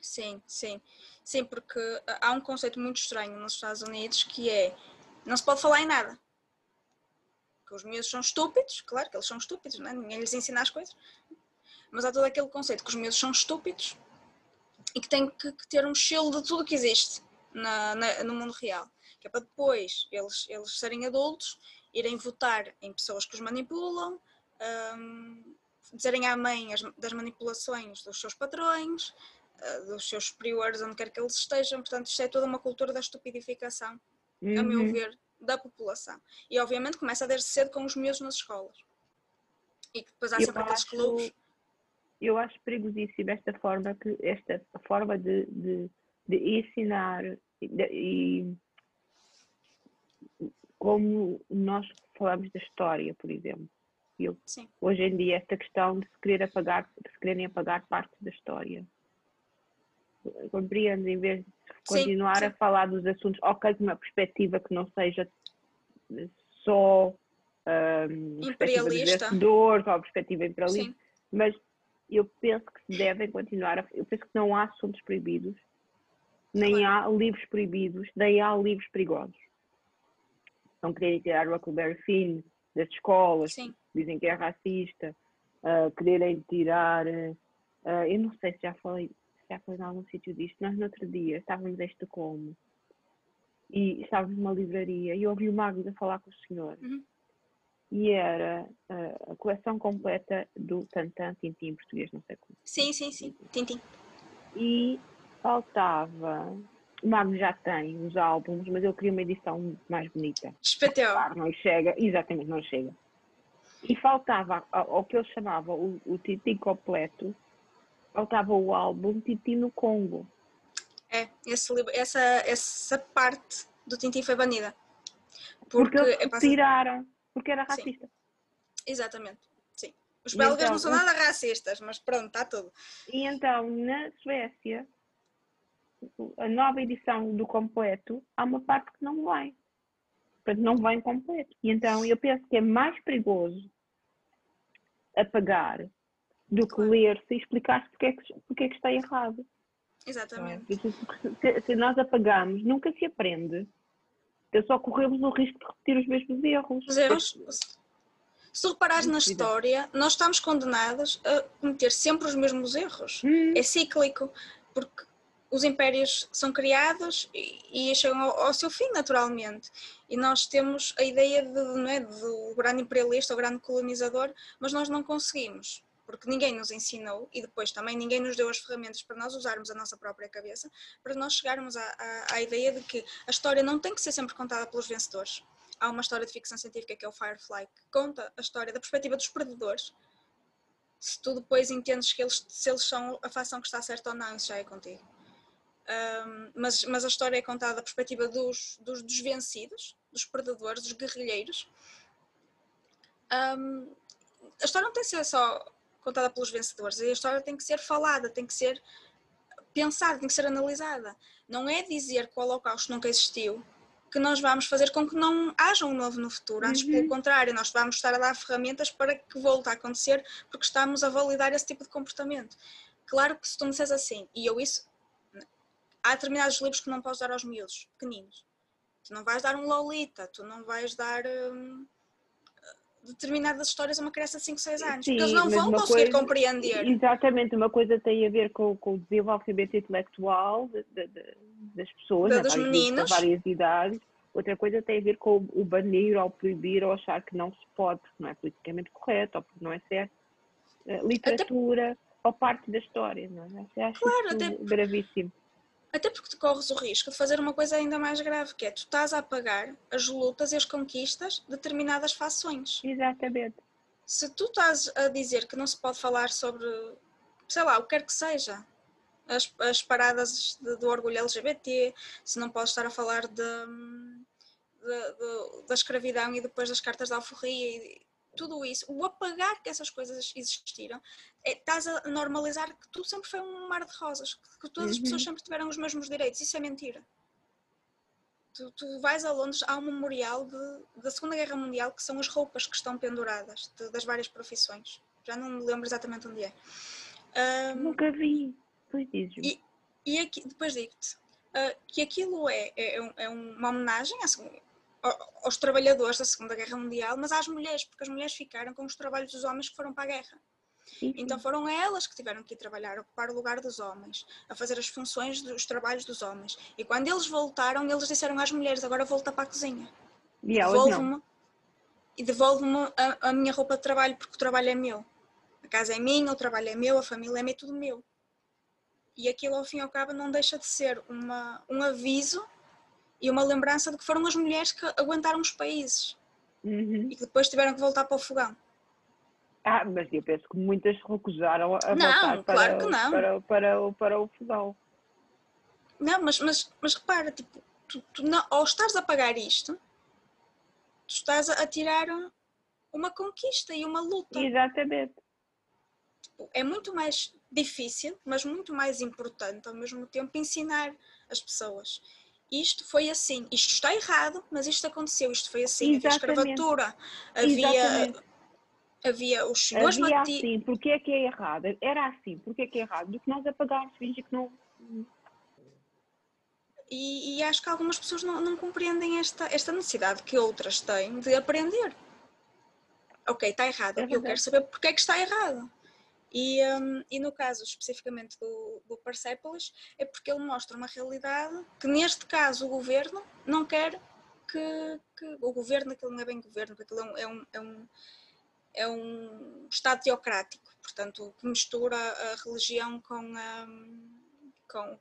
Sim, sim. Sim, porque há um conceito muito estranho nos Estados Unidos que é não se pode falar em nada. Que os miúdos são estúpidos, claro que eles são estúpidos, não é? ninguém lhes ensina as coisas. Mas há todo aquele conceito que os miúdos são estúpidos e que têm que, ter um estilo de tudo que existe na, na, no mundo real. Que é para depois eles, eles serem adultos, irem votar em pessoas que os manipulam, um, dizerem à mãe as, das manipulações dos seus patrões, eh, dos seus superiores, onde quer que eles estejam. Portanto, isto é toda uma cultura da estupidificação, uhum. a meu uhum. ver, da população. E obviamente começa desde cedo com os miúdos nas escolas. E que depois há eu sempre acho, aqueles clubes. Eu acho perigosíssimo esta forma, que, esta forma de, de, de ensinar e, e como nós falamos da história, por exemplo. Eu, hoje em dia, esta questão de se querer apagar, de se quererem apagar parte da história compreendo, em vez de continuar sim, sim. a falar dos assuntos, ok, com uma perspectiva que não seja só um, imperialista, ou perspectiva imperialista, sim. mas eu penso que se devem continuar, a, eu penso que não há assuntos proibidos, nem claro. há livros proibidos, nem há livros perigosos. Não quererem tirar o Huckleberry Finn das escolas, dizem que é racista, uh, quererem tirar, uh, eu não sei se já falei, já foi em algum sítio disto. Nós no outro dia estávamos em Estocolmo e estávamos numa livraria e ouvi o Magnus a falar com o senhor. Uhum. E era uh, a coleção completa do Tantan Tintim em português, não sei como. Sim, sim, sim, Tintim. E faltava. O Magnus já tem os álbuns, mas eu queria uma edição mais bonita. Espetacular. não chega, exatamente, não chega. E faltava ao que ele chamava o, o Tintim completo, faltava o álbum Tintin no Congo. É, esse, essa, essa parte do Tintin foi banida. Porque, porque é tiraram, porque era racista. Sim. Exatamente, sim. Os belgas então, não são nada racistas, mas pronto, está tudo. E então, na Suécia, a nova edição do completo, há uma parte que não vai. Portanto, não vem completo. E então, eu penso que é mais perigoso apagar do que ler-se e explicar-se porque, é que, porque é que está errado. Exatamente. Se, se, nós apagamos, nunca se aprende. Então só corremos o risco de repetir os mesmos erros. Os erros. Se tu reparares na história, nós estamos condenados a cometer sempre os mesmos erros. Hum. É cíclico, porque os impérios são criados e, e chegam ao, ao, seu fim naturalmente. E nós temos a ideia de, não é, do grande imperialista, o grande colonizador, mas nós não conseguimos porque ninguém nos ensinou e depois também ninguém nos deu as ferramentas para nós usarmos a nossa própria cabeça, para nós chegarmos à, à, à ideia de que a história não tem que ser sempre contada pelos vencedores. há uma história de ficção científica que é o Firefly, que conta a história da perspectiva dos predadores. Se tu depois entendes que eles, se eles são a facção que está certa ou não, isso já é contigo. Um, mas, mas a história é contada da perspectiva dos, dos, dos vencidos, dos predadores, dos guerrilheiros. Um, a história não tem que ser só contada pelos vencedores, a história tem que ser falada, tem que ser pensada, tem que ser analisada. Não é dizer que o Holocausto nunca existiu que nós vamos fazer com que não haja um novo no futuro. Antes, uhum. pelo contrário, nós vamos estar a dar ferramentas para que volte a acontecer, porque estamos a validar esse tipo de comportamento. Claro que se tu me disseres assim, e eu isso. Há determinados livros que não podes dar aos miúdos, pequeninos. Tu não vais dar um Lolita, tu não vais dar. Hum, determinadas histórias a uma criança de 5, 6 anos, Sim, porque eles não vão conseguir coisa, compreender. Exatamente, uma coisa tem a ver com, com o desenvolvimento intelectual de, de, de, das pessoas, de, né, dos meninos. várias idades, outra coisa tem a ver com o banir ou proibir ou achar que não se pode, porque não é politicamente correto ou porque não é certo. Uh, literatura até... ou parte da história, não é? Acho claro, até... gravíssimo. Até porque tu corres o risco de fazer uma coisa ainda mais grave, que é tu estás a apagar as lutas e as conquistas de determinadas fações. Exatamente. Se tu estás a dizer que não se pode falar sobre, sei lá, o que quer que seja, as, as paradas de, do orgulho LGBT, se não podes estar a falar de, de, de, da escravidão e depois das cartas de alforria tudo isso, o apagar que essas coisas existiram, é, estás a normalizar que tudo sempre foi um mar de rosas, que todas as pessoas uhum. sempre tiveram os mesmos direitos. Isso é mentira. Tu, tu vais a Londres, há um memorial de, da Segunda Guerra Mundial que são as roupas que estão penduradas de, das várias profissões. Já não me lembro exatamente onde é. Um, Nunca vi. Pois e, e aqui, depois digo-te uh, que aquilo é, é, é, uma homenagem à, aos trabalhadores da Segunda Guerra Mundial, mas às mulheres, porque as mulheres ficaram com os trabalhos dos homens que foram para a guerra. Então foram elas que tiveram que ir trabalhar, ocupar o lugar dos homens, a fazer as funções dos trabalhos dos homens. E quando eles voltaram, eles disseram às mulheres: agora volta para a cozinha. E devolve-me e devolve-me a, a, minha roupa de trabalho, porque o trabalho é meu. A casa é minha, o trabalho é meu, a família é minha, tudo meu. E aquilo, ao fim e ao cabo, não deixa de ser uma, um aviso e uma lembrança de que foram as mulheres que aguentaram os países uhum. e que depois tiveram que voltar para o fogão. Ah, mas eu penso que muitas recusaram a não, voltar para, claro que não. Para, para, para, o fogão. Não, mas, mas, mas repara, tipo, tu, tu não, ao estares a pagar isto, tu estás a, a tirar uma conquista e uma luta. Exatamente. Tipo, é muito mais difícil, mas muito mais importante ao mesmo tempo ensinar as pessoas isto foi assim, isto está errado, mas isto aconteceu, isto foi assim, Exatamente. havia escravatura, havia, havia os senhores havia bati... assim, porque é que é errado? Era assim, porque é que é errado? Do que nós apagarmos, fingir que não... E, e, acho que algumas pessoas não, não compreendem esta, esta necessidade que outras têm de aprender. Ok, está errado, é eu quero saber porque é que está errado. E, um, e no caso especificamente do, do Persepolis, é porque ele mostra uma realidade que, neste caso, o governo não quer que, que o governo, aquilo não é bem governo, aquilo é um, é um, é um, é um Estado teocrático, portanto, que mistura a religião com, um, com,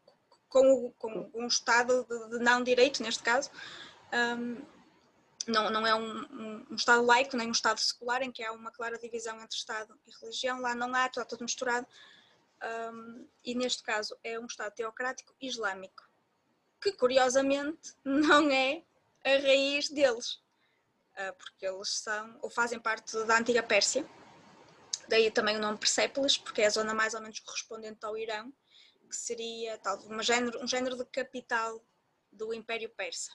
com, com, um Estado de, de não-direito, neste caso. Um, não, não é um, um, Estado laico, nem um Estado secular, em que há uma clara divisão entre Estado e religião. Lá não há, está tudo misturado. Um, e neste caso é um Estado teocrático islâmico, que curiosamente não é a raiz deles, uh, porque eles são, ou fazem parte da antiga Pérsia, daí também o nome Persépolis, porque é a zona mais ou menos correspondente ao Irão, que seria tal, um, género, um género de capital do Império Persa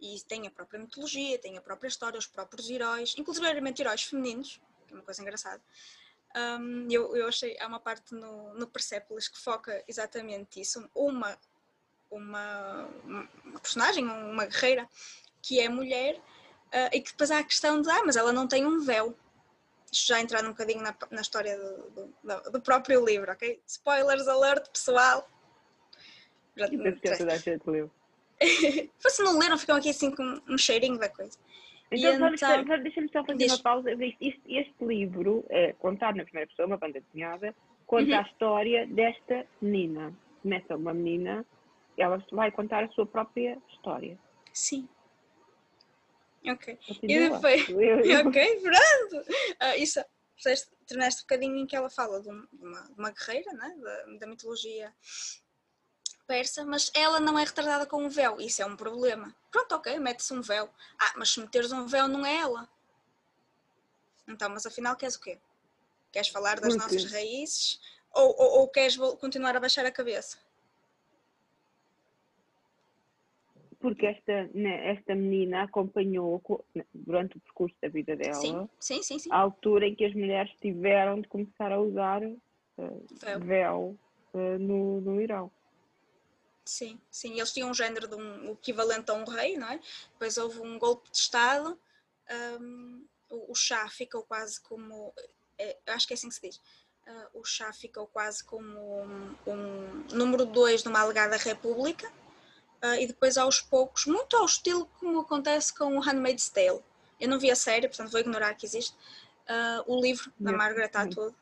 e tem a própria mitologia, tem a própria história, os próprios heróis, inclusive heróis femininos, que é uma coisa engraçada. Um, eu, eu achei, há uma parte no, no Persepolis que foca exatamente isso, uma, uma, uma personagem, uma guerreira, que é mulher, uh, e que depois há a questão de, ah, mas ela não tem um véu. Isto já entrando um bocadinho na, na história do, do, do, próprio livro, ok? Spoilers alert, pessoal! Já, a gente leu. Se não leram, ficam aqui assim com um cheirinho da coisa. Então, então... deixa-me só fazer uma pausa. Este, este livro, é contado na primeira pessoa, uma banda desenhada, conta uhum. a história desta menina. Começa uma menina, ela vai contar a sua própria história. Sim. Ok. E depois. ok, pronto. Uh, isso, terminaste um bocadinho em que ela fala de uma, de uma guerreira, né? da, da mitologia persa, mas ela não é retardada com um véu. Isso é um problema. Pronto, ok, mete-se um véu. Ah, mas se meteres um véu não é ela. Então, mas afinal queres o quê? Queres falar das nossas raízes ou, ou, ou queres continuar a baixar a cabeça? porque esta, né, esta menina acompanhou durante o percurso da vida dela sim, sim, sim, sim. a altura em que as mulheres tiveram de começar a usar uh, véu, véu uh, no, no Irão. Sim, sim, eles tinham um género de um equivalente a um rei, não é? Depois houve um golpe de Estado, um, o, o chá ficou quase como, é, acho que é assim que se diz, uh, o chá ficou quase como um, um número 2 numa alegada república, Uh, e depois aos poucos, muito ao estilo como acontece com o Handmaid's Tale. Eu não vi a série, portanto vou ignorar que existe. Uh, o livro da Margaret Atwood.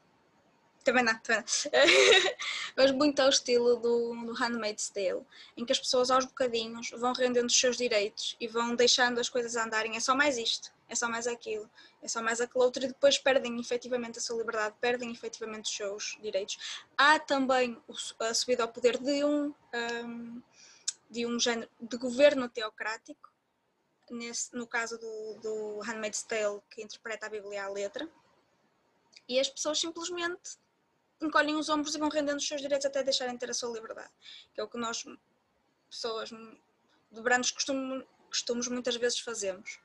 Também não. Mas muito ao estilo do, do Handmaid's Tale, em que as pessoas aos bocadinhos vão rendendo os seus direitos e vão deixando as coisas andarem. É só mais isto, é só mais aquilo, é só mais aquele outro, e depois perdem efetivamente a sua liberdade, perdem efetivamente os seus direitos. Há também a subida ao poder de um, um de um género de governo teocrático, nesse, no caso do, do Handmaid's Tale, que interpreta a Bíblia à letra, e as pessoas simplesmente encolhem os ombros e vão rendendo os seus direitos até deixarem de ter a sua liberdade, que é o que nós, pessoas de brandos costumes, costumes muitas vezes fazemos.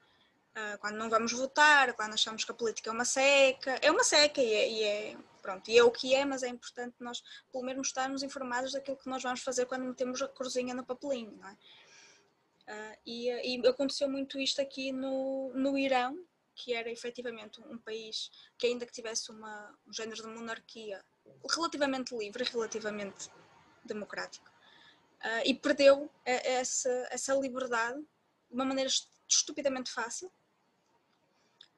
Uh, quando não vamos votar, quando achamos que a política é uma seca, é uma seca e é, e é pronto, e é o que é, mas é importante nós pelo menos estarmos informados daquilo que nós vamos fazer quando metemos a cruzinha no papelinho, não é? Uh, e, e, aconteceu muito isto aqui no, no Irão, que era efetivamente um país que ainda que tivesse uma, um género de monarquia relativamente livre, relativamente democrático, uh, e perdeu essa, essa liberdade de uma maneira estupidamente fácil,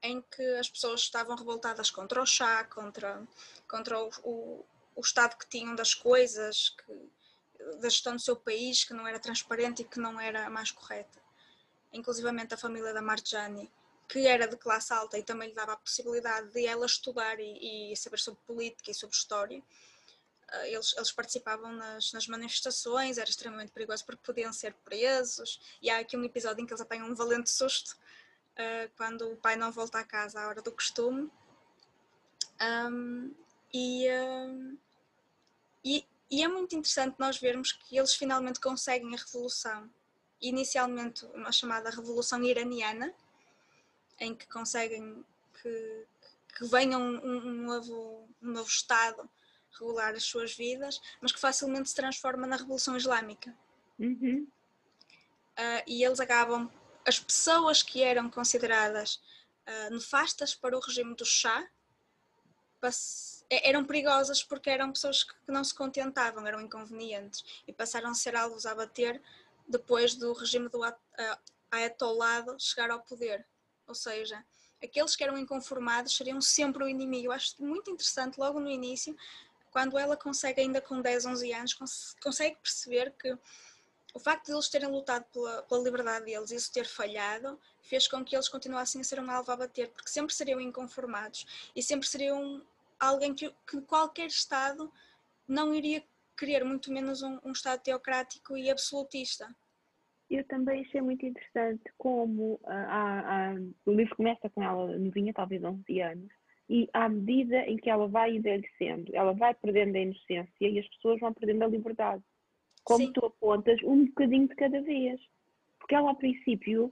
em que as pessoas estavam revoltadas contra o chá, contra, contra o, o, o estado que tinham das coisas, que, da gestão do seu país, que não era transparente e que não era mais correta. Inclusivamente a família da Marjani, que era de classe alta e também lhe dava a possibilidade de ela estudar e, e saber sobre política e sobre história, eh, eles, eles, participavam nas, nas, manifestações, era extremamente perigoso porque podiam ser presos. E há aqui um episódio em que eles apanham um valente susto uh, quando o pai não volta a casa à hora do costume. Um, e, e, e, é muito interessante nós vermos que eles finalmente conseguem a revolução. Inicialmente, uma chamada Revolução Iraniana, em que conseguem que, que venha um, um, novo, um novo Estado regular as suas vidas, mas que facilmente se transforma na Revolução Islâmica. Uhum. Uh, e eles acabam as pessoas que eram consideradas uh, nefastas para o regime do chá eram perigosas porque eram pessoas que não se contentavam, eram inconvenientes e passaram a ser alvos a bater depois do regime do Ayatollah chegar ao poder. Ou seja, aqueles que eram inconformados seriam sempre o inimigo. Eu acho muito interessante, logo no início, quando ela consegue, ainda com 10, 11 anos, consegue perceber que o facto de eles terem lutado pela, pela liberdade deles e isso ter falhado fez com que eles continuassem a ser um alvo a bater, porque sempre seriam inconformados e sempre seriam alguém que, que qualquer Estado não iria querer, muito menos um, um Estado teocrático e absolutista. Eu também achei muito interessante como uh, o livro começa com ela novinha, talvez 11 anos, e à medida em que ela vai envelhecendo, ela vai perdendo a inocência e as pessoas vão perdendo a liberdade como Sim. tu apontas, um bocadinho de cada vez. Porque ela, ao princípio,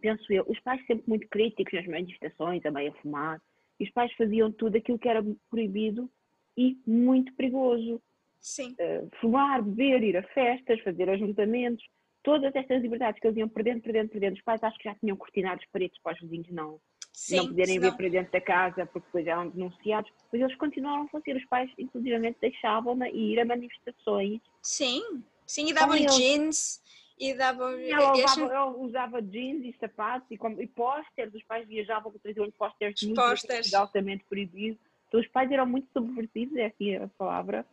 penso eu, os pais sempre muito críticos nas manifestações, a meio a fumar, e os pais faziam tudo aquilo que era proibido e muito perigoso. Sim. Uh, fumar, beber, ir a festas, fazer ajuntamentos, todas estas liberdades que eles iam perdendo, perdendo, perdendo. Os pais acho que já tinham cortinado as paredes para os vizinhos não, Sim, não poderem vir para dentro da casa porque depois eram denunciados, mas eles continuaram a fazer. Os pais, inclusivamente, deixavam-na ir a manifestações. Sim, sim, e davam jeans. E davam. Ela usava, ela usava jeans e sapatos e, e pósteres. Os pais viajavam com traziam pósteres pósteres. altamente proibidos. Então, os pais eram muito subversivos, é assim a palavra.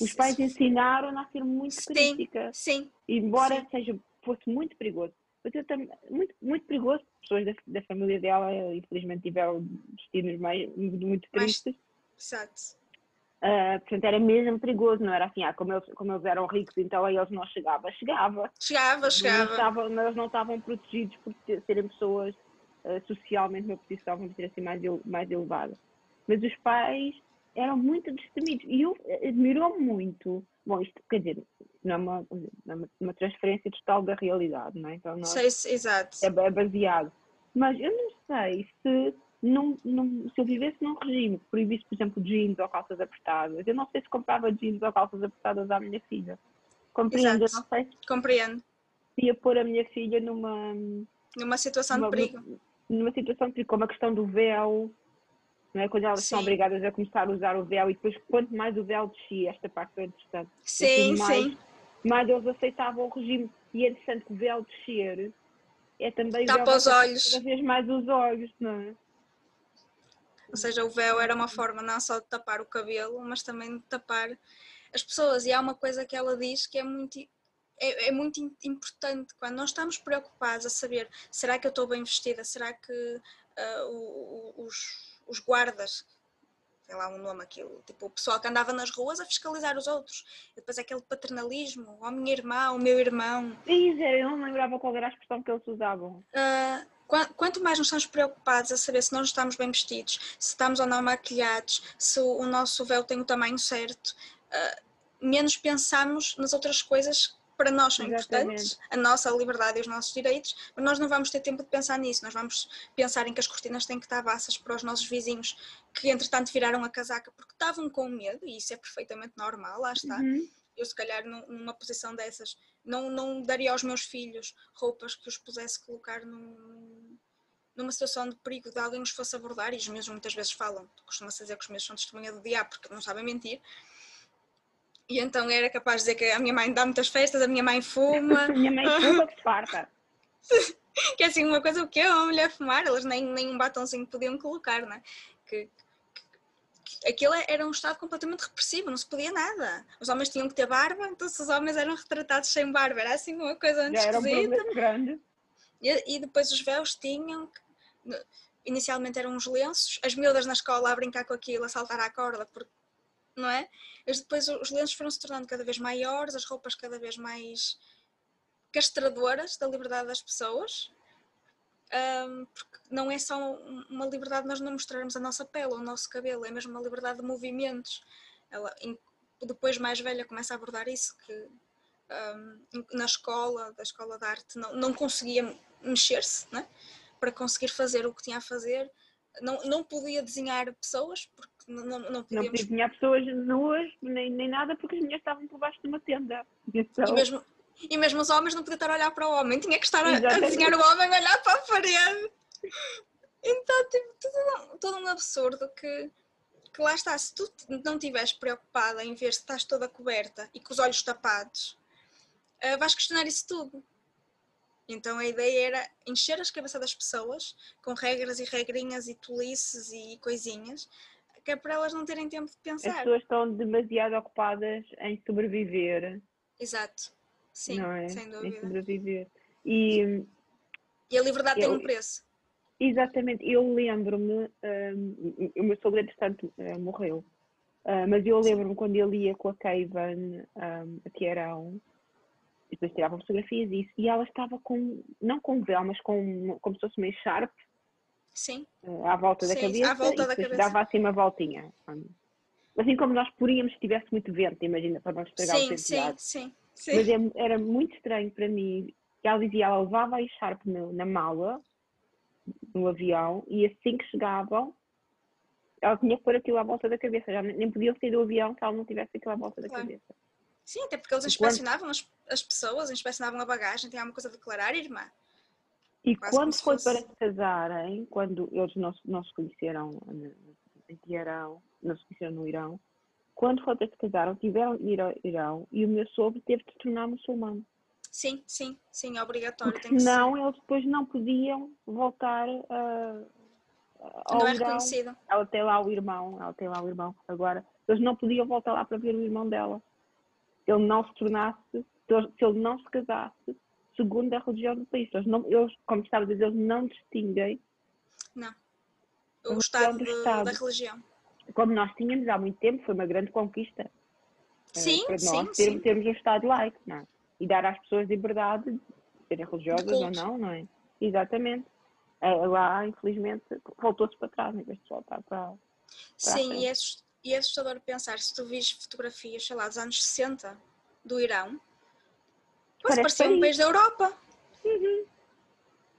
Os pais ensinaram a ser muito sim, crítica. Sim. Embora sim. seja, fosse muito perigoso eu também, muito, muito perigoso, pessoas da, da família dela, infelizmente, tiveram destinos mais, muito tristes. Exato. Uh, portanto, era mesmo perigoso, não era assim, ah, como, eles, como eles eram ricos, então a eles não chegava. Chegava. Chegava, chegava. Estavam, mas eles não estavam protegidos por serem pessoas uh, socialmente numa posição, vamos dizer assim, mais, mais elevada. Mas os pais eram muito destemidos. E eu admirou muito. Bom, isto quer dizer, não é uma, não é uma transferência total da realidade, não é? Então, nós, sei, exato. É, é baseado. Mas eu não sei se não, não, se eu vivesse num regime que proibisse, por exemplo, jeans ou calças apertadas, eu não sei se comprava jeans ou calças apertadas à minha filha. Compreendo, Exato. não sei. Compreendo. Se ia pôr a minha filha numa. Numa situação numa, de perigo. Numa situação de perigo, como a questão do véu, não é? Quando elas sim. são obrigadas a começar a usar o véu e depois, quanto mais o véu descia, esta parte é distante. Sim, mais, sim. Mais eles aceitavam o regime. E é interessante que o véu descer é também. Tapa os olhos. Cada vez mais os olhos, não é? Ou seja, o véu era uma forma não só de tapar o cabelo, mas também de tapar as pessoas. E há uma coisa que ela diz que é muito, é, é muito importante quando nós estamos preocupados a saber será que eu estou bem vestida, será que uh, os, os guardas sei lá um nome aquilo, tipo o pessoal que andava nas ruas a fiscalizar os outros, e depois aquele paternalismo, ó oh, minha irmã, o meu irmão. Sim, eu não lembrava qual era a expressão que eles usavam. Uh, quanto mais nós estamos preocupados a saber se nós estamos bem vestidos, se estamos ou não maquilhados, se o nosso véu tem o tamanho certo, uh, menos pensamos nas outras coisas para nós são Exatamente. importantes, a nossa liberdade e os nossos direitos, mas nós não vamos ter tempo de pensar nisso, nós vamos pensar em que as cortinas têm que estar baças para os nossos vizinhos que entretanto viraram a casaca porque estavam com medo, e isso é perfeitamente normal, lá está. Uhum. Eu se calhar numa posição dessas não, não daria aos meus filhos roupas que os pudesse colocar num, numa situação de perigo de alguém os fosse abordar, e os meus muitas vezes falam, costuma-se dizer que os meus são testemunha do diabo porque não sabem mentir, e então era capaz de dizer que a minha mãe dá muitas festas, a minha mãe fuma. a minha mãe fuma que farta. que é assim uma coisa, o que é uma mulher fumar? Elas nem, nem um batonzinho podiam colocar, não é? Que, que, aquilo era um estado completamente repressivo, não se podia nada. Os homens tinham que ter barba, então os homens eram retratados sem barba, era assim uma coisa antes era um grande. E, e depois os véus tinham que, inicialmente eram uns lenços, as miúdas na escola a brincar com aquilo, a saltar à corda, porque não é? Mas depois os lenços foram se tornando cada vez maiores, as roupas cada vez mais castradoras da liberdade das pessoas, um, porque não é só uma liberdade de nós não mostrarmos a nossa pele ou o nosso cabelo, é mesmo uma liberdade de movimentos. Ela, depois mais velha começa a abordar isso, que um, na escola, da escola de arte, não, não conseguia mexer-se, né? para conseguir fazer o que tinha a fazer, não, não podia desenhar pessoas, porque não, não, não, podíamos... não podia desenhar pessoas nuas, nem, nem nada, porque as mulheres estavam por baixo de uma tenda. Então... E, mesmo, e mesmo os homens não podiam estar a olhar para o homem, tinha que estar a, a desenhar o homem a olhar para a parede. Então, tipo, tudo, todo um absurdo que, que lá está, se tu não estiveres preocupada em ver se estás toda coberta e com os olhos tapados, uh, vais questionar isso tudo. Então a ideia era encher as cabeças das pessoas com regras e regrinhas e tolices e coisinhas, que é para elas não terem tempo de pensar. As pessoas estão demasiado ocupadas em sobreviver. Exato. Sim, não é? sem dúvida. Em sobreviver. E, e a liberdade eu, tem um preço. Exatamente. Eu lembro-me, um, o meu sogro, entretanto, uh, morreu. Uh, mas eu lembro-me quando ele ia com a Keivan um, a Tiarão e depois tiravam fotografias disso, e ela estava com, não com véu, mas com, como se fosse meio sharp. Sim. Eh, à volta da cabeça. À volta da cabeça. dava assim uma voltinha. Assim como nós poríamos se tivesse muito vento, imagina, para não estragar sim, o penteado. Sim, sim, sim. Mas é, era muito estranho para mim que ela dizia, ela levava a Sharp no, na mala, no avião, e assim que chegavam, ela tinha que pôr aquilo à volta da cabeça. Já nem podiam sair do avião se ela não tivesse aquilo à volta da claro. cabeça. Sim, até porque eles inspecionavam as, as, pessoas, inspecionavam a bagagem, tinha alguma coisa a declarar, irmã. E Quase quando foi fosse... para se casarem, quando eles não, não se conheceram em Irão, não se conheceram no Irão, quando foi para se casaram, tiveram de ir ao Irão e o meu sogro teve de se tornar muçulmano. Sim, sim, sim, é obrigatório. Porque senão eles depois não podiam voltar a. ao não é Irão. reconhecido. Ela tem lá o irmão, ela tem lá o irmão agora. Eles não podiam voltar lá para ver o irmão dela ele não se tornasse, se ele não se casasse segundo a religião do país. Eles, não, eles como estava a dizer, eles não distinguem. Não. O Estado, do Estado da religião. Como nós tínhamos há muito tempo, foi uma grande conquista. Eh, sim, para sim, nós sim. termos um Estado laico, não é? E dar às pessoas liberdade de serem religiosas ou não, não é? Exatamente. É, lá, infelizmente, voltou-se para trás, em vez de voltar para. para Sim, e é, e é assustador pensar, se tu vis fotografias, sei lá, dos anos 60 do Irão, Parece parecia um país da Europa. Uhum.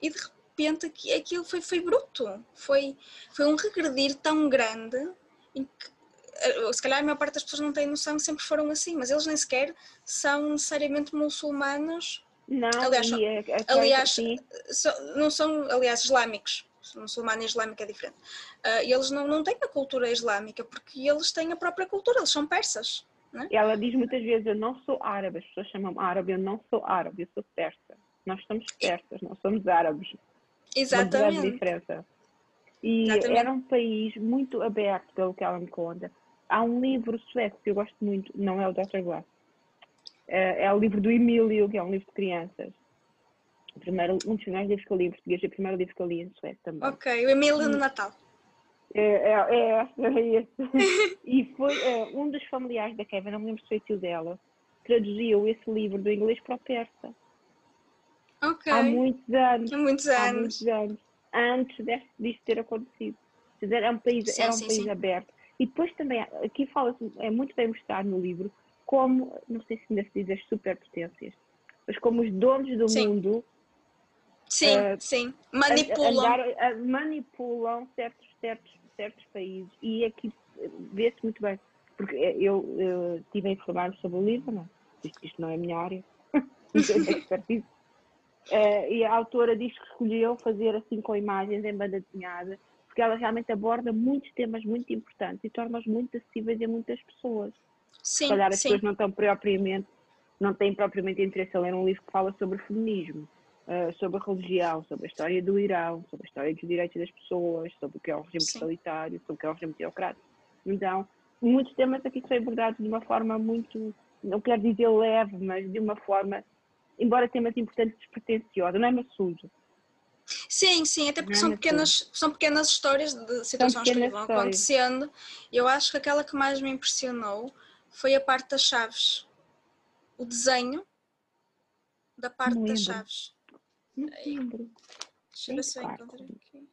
E de repente aquilo foi, foi bruto. Foi, foi um regredir tão grande em que eh, se calhar a maior parte das pessoas não tem noção que sempre foram assim, mas eles nem sequer são necessariamente muçulmanos. Não, aliás, é aliás não são, aliás, islâmicos. Muçulmano e islâmico é diferente. Uh, eles não, não têm a cultura islâmica porque eles têm a própria cultura, eles são persas. É? Ela diz muitas vezes: Eu não sou árabe, as pessoas chamam árabe, eu não sou árabe, eu sou persa. Nós somos persas, não somos árabes. Exatamente. Uma diferença. E Exatamente. era um país muito aberto, pelo que ela me conta. Há um livro sueco que eu gosto muito, não é o Dr. Glass, é, é o livro do Emílio, que é um livro de crianças. O primeiro, um dos primeiros livros que eu li em português, é o primeiro livro que eu li em sueco também. Ok, o Emílio no Natal. É, é, é, é esse. e foi é, um dos familiares da Kevin, não me lembro se foi tio dela, traduziu esse livro do inglês para o persa. Há muitos anos. Há muitos Há anos. muitos anos. Antes deste, disto ter acontecido. Quer dizer, é um país, Sim, era um sim, país sim. aberto. E depois também, aqui fala é muito bem mostrado no livro, como, não sei se ainda se diz as superpotências, mas como os donos do mundo Sim, Eh, sim. Manipulam. a- manipulam certos, certos, certos países. E aqui vê-se muito bem. Porque eu, eu estive a informar-me sobre o Líbano, visto que isto não é a minha área, tenho expertise. Eh, e a autora diz que escolheu fazer assim com imagens em banda desenhada, porque ela realmente aborda muitos temas muito importantes e torna-os muito acessíveis a muitas pessoas. Sim, Se calhar as sim. pessoas não estão propriamente, não têm propriamente interesse a ler um livro que fala sobre feminismo, eh, sobre a religião, sobre a história do Irão, sobre a história dos direitos das pessoas, sobre o que é o regime Sim. totalitário, sobre o que é o regime teocrático. Então, muitos temas aqui são abordados de uma forma muito, não quero dizer leve, mas de uma forma, embora temas importantes, despretensiosa, não é maçudo. Sim, sim, até porque Não é são pequenas, são pequenas histórias de situações que vão histórias. acontecendo. Eu acho que aquela que mais me impressionou foi a parte das chaves. O desenho da parte das chaves. Deixa eu ver se eu encontro aqui.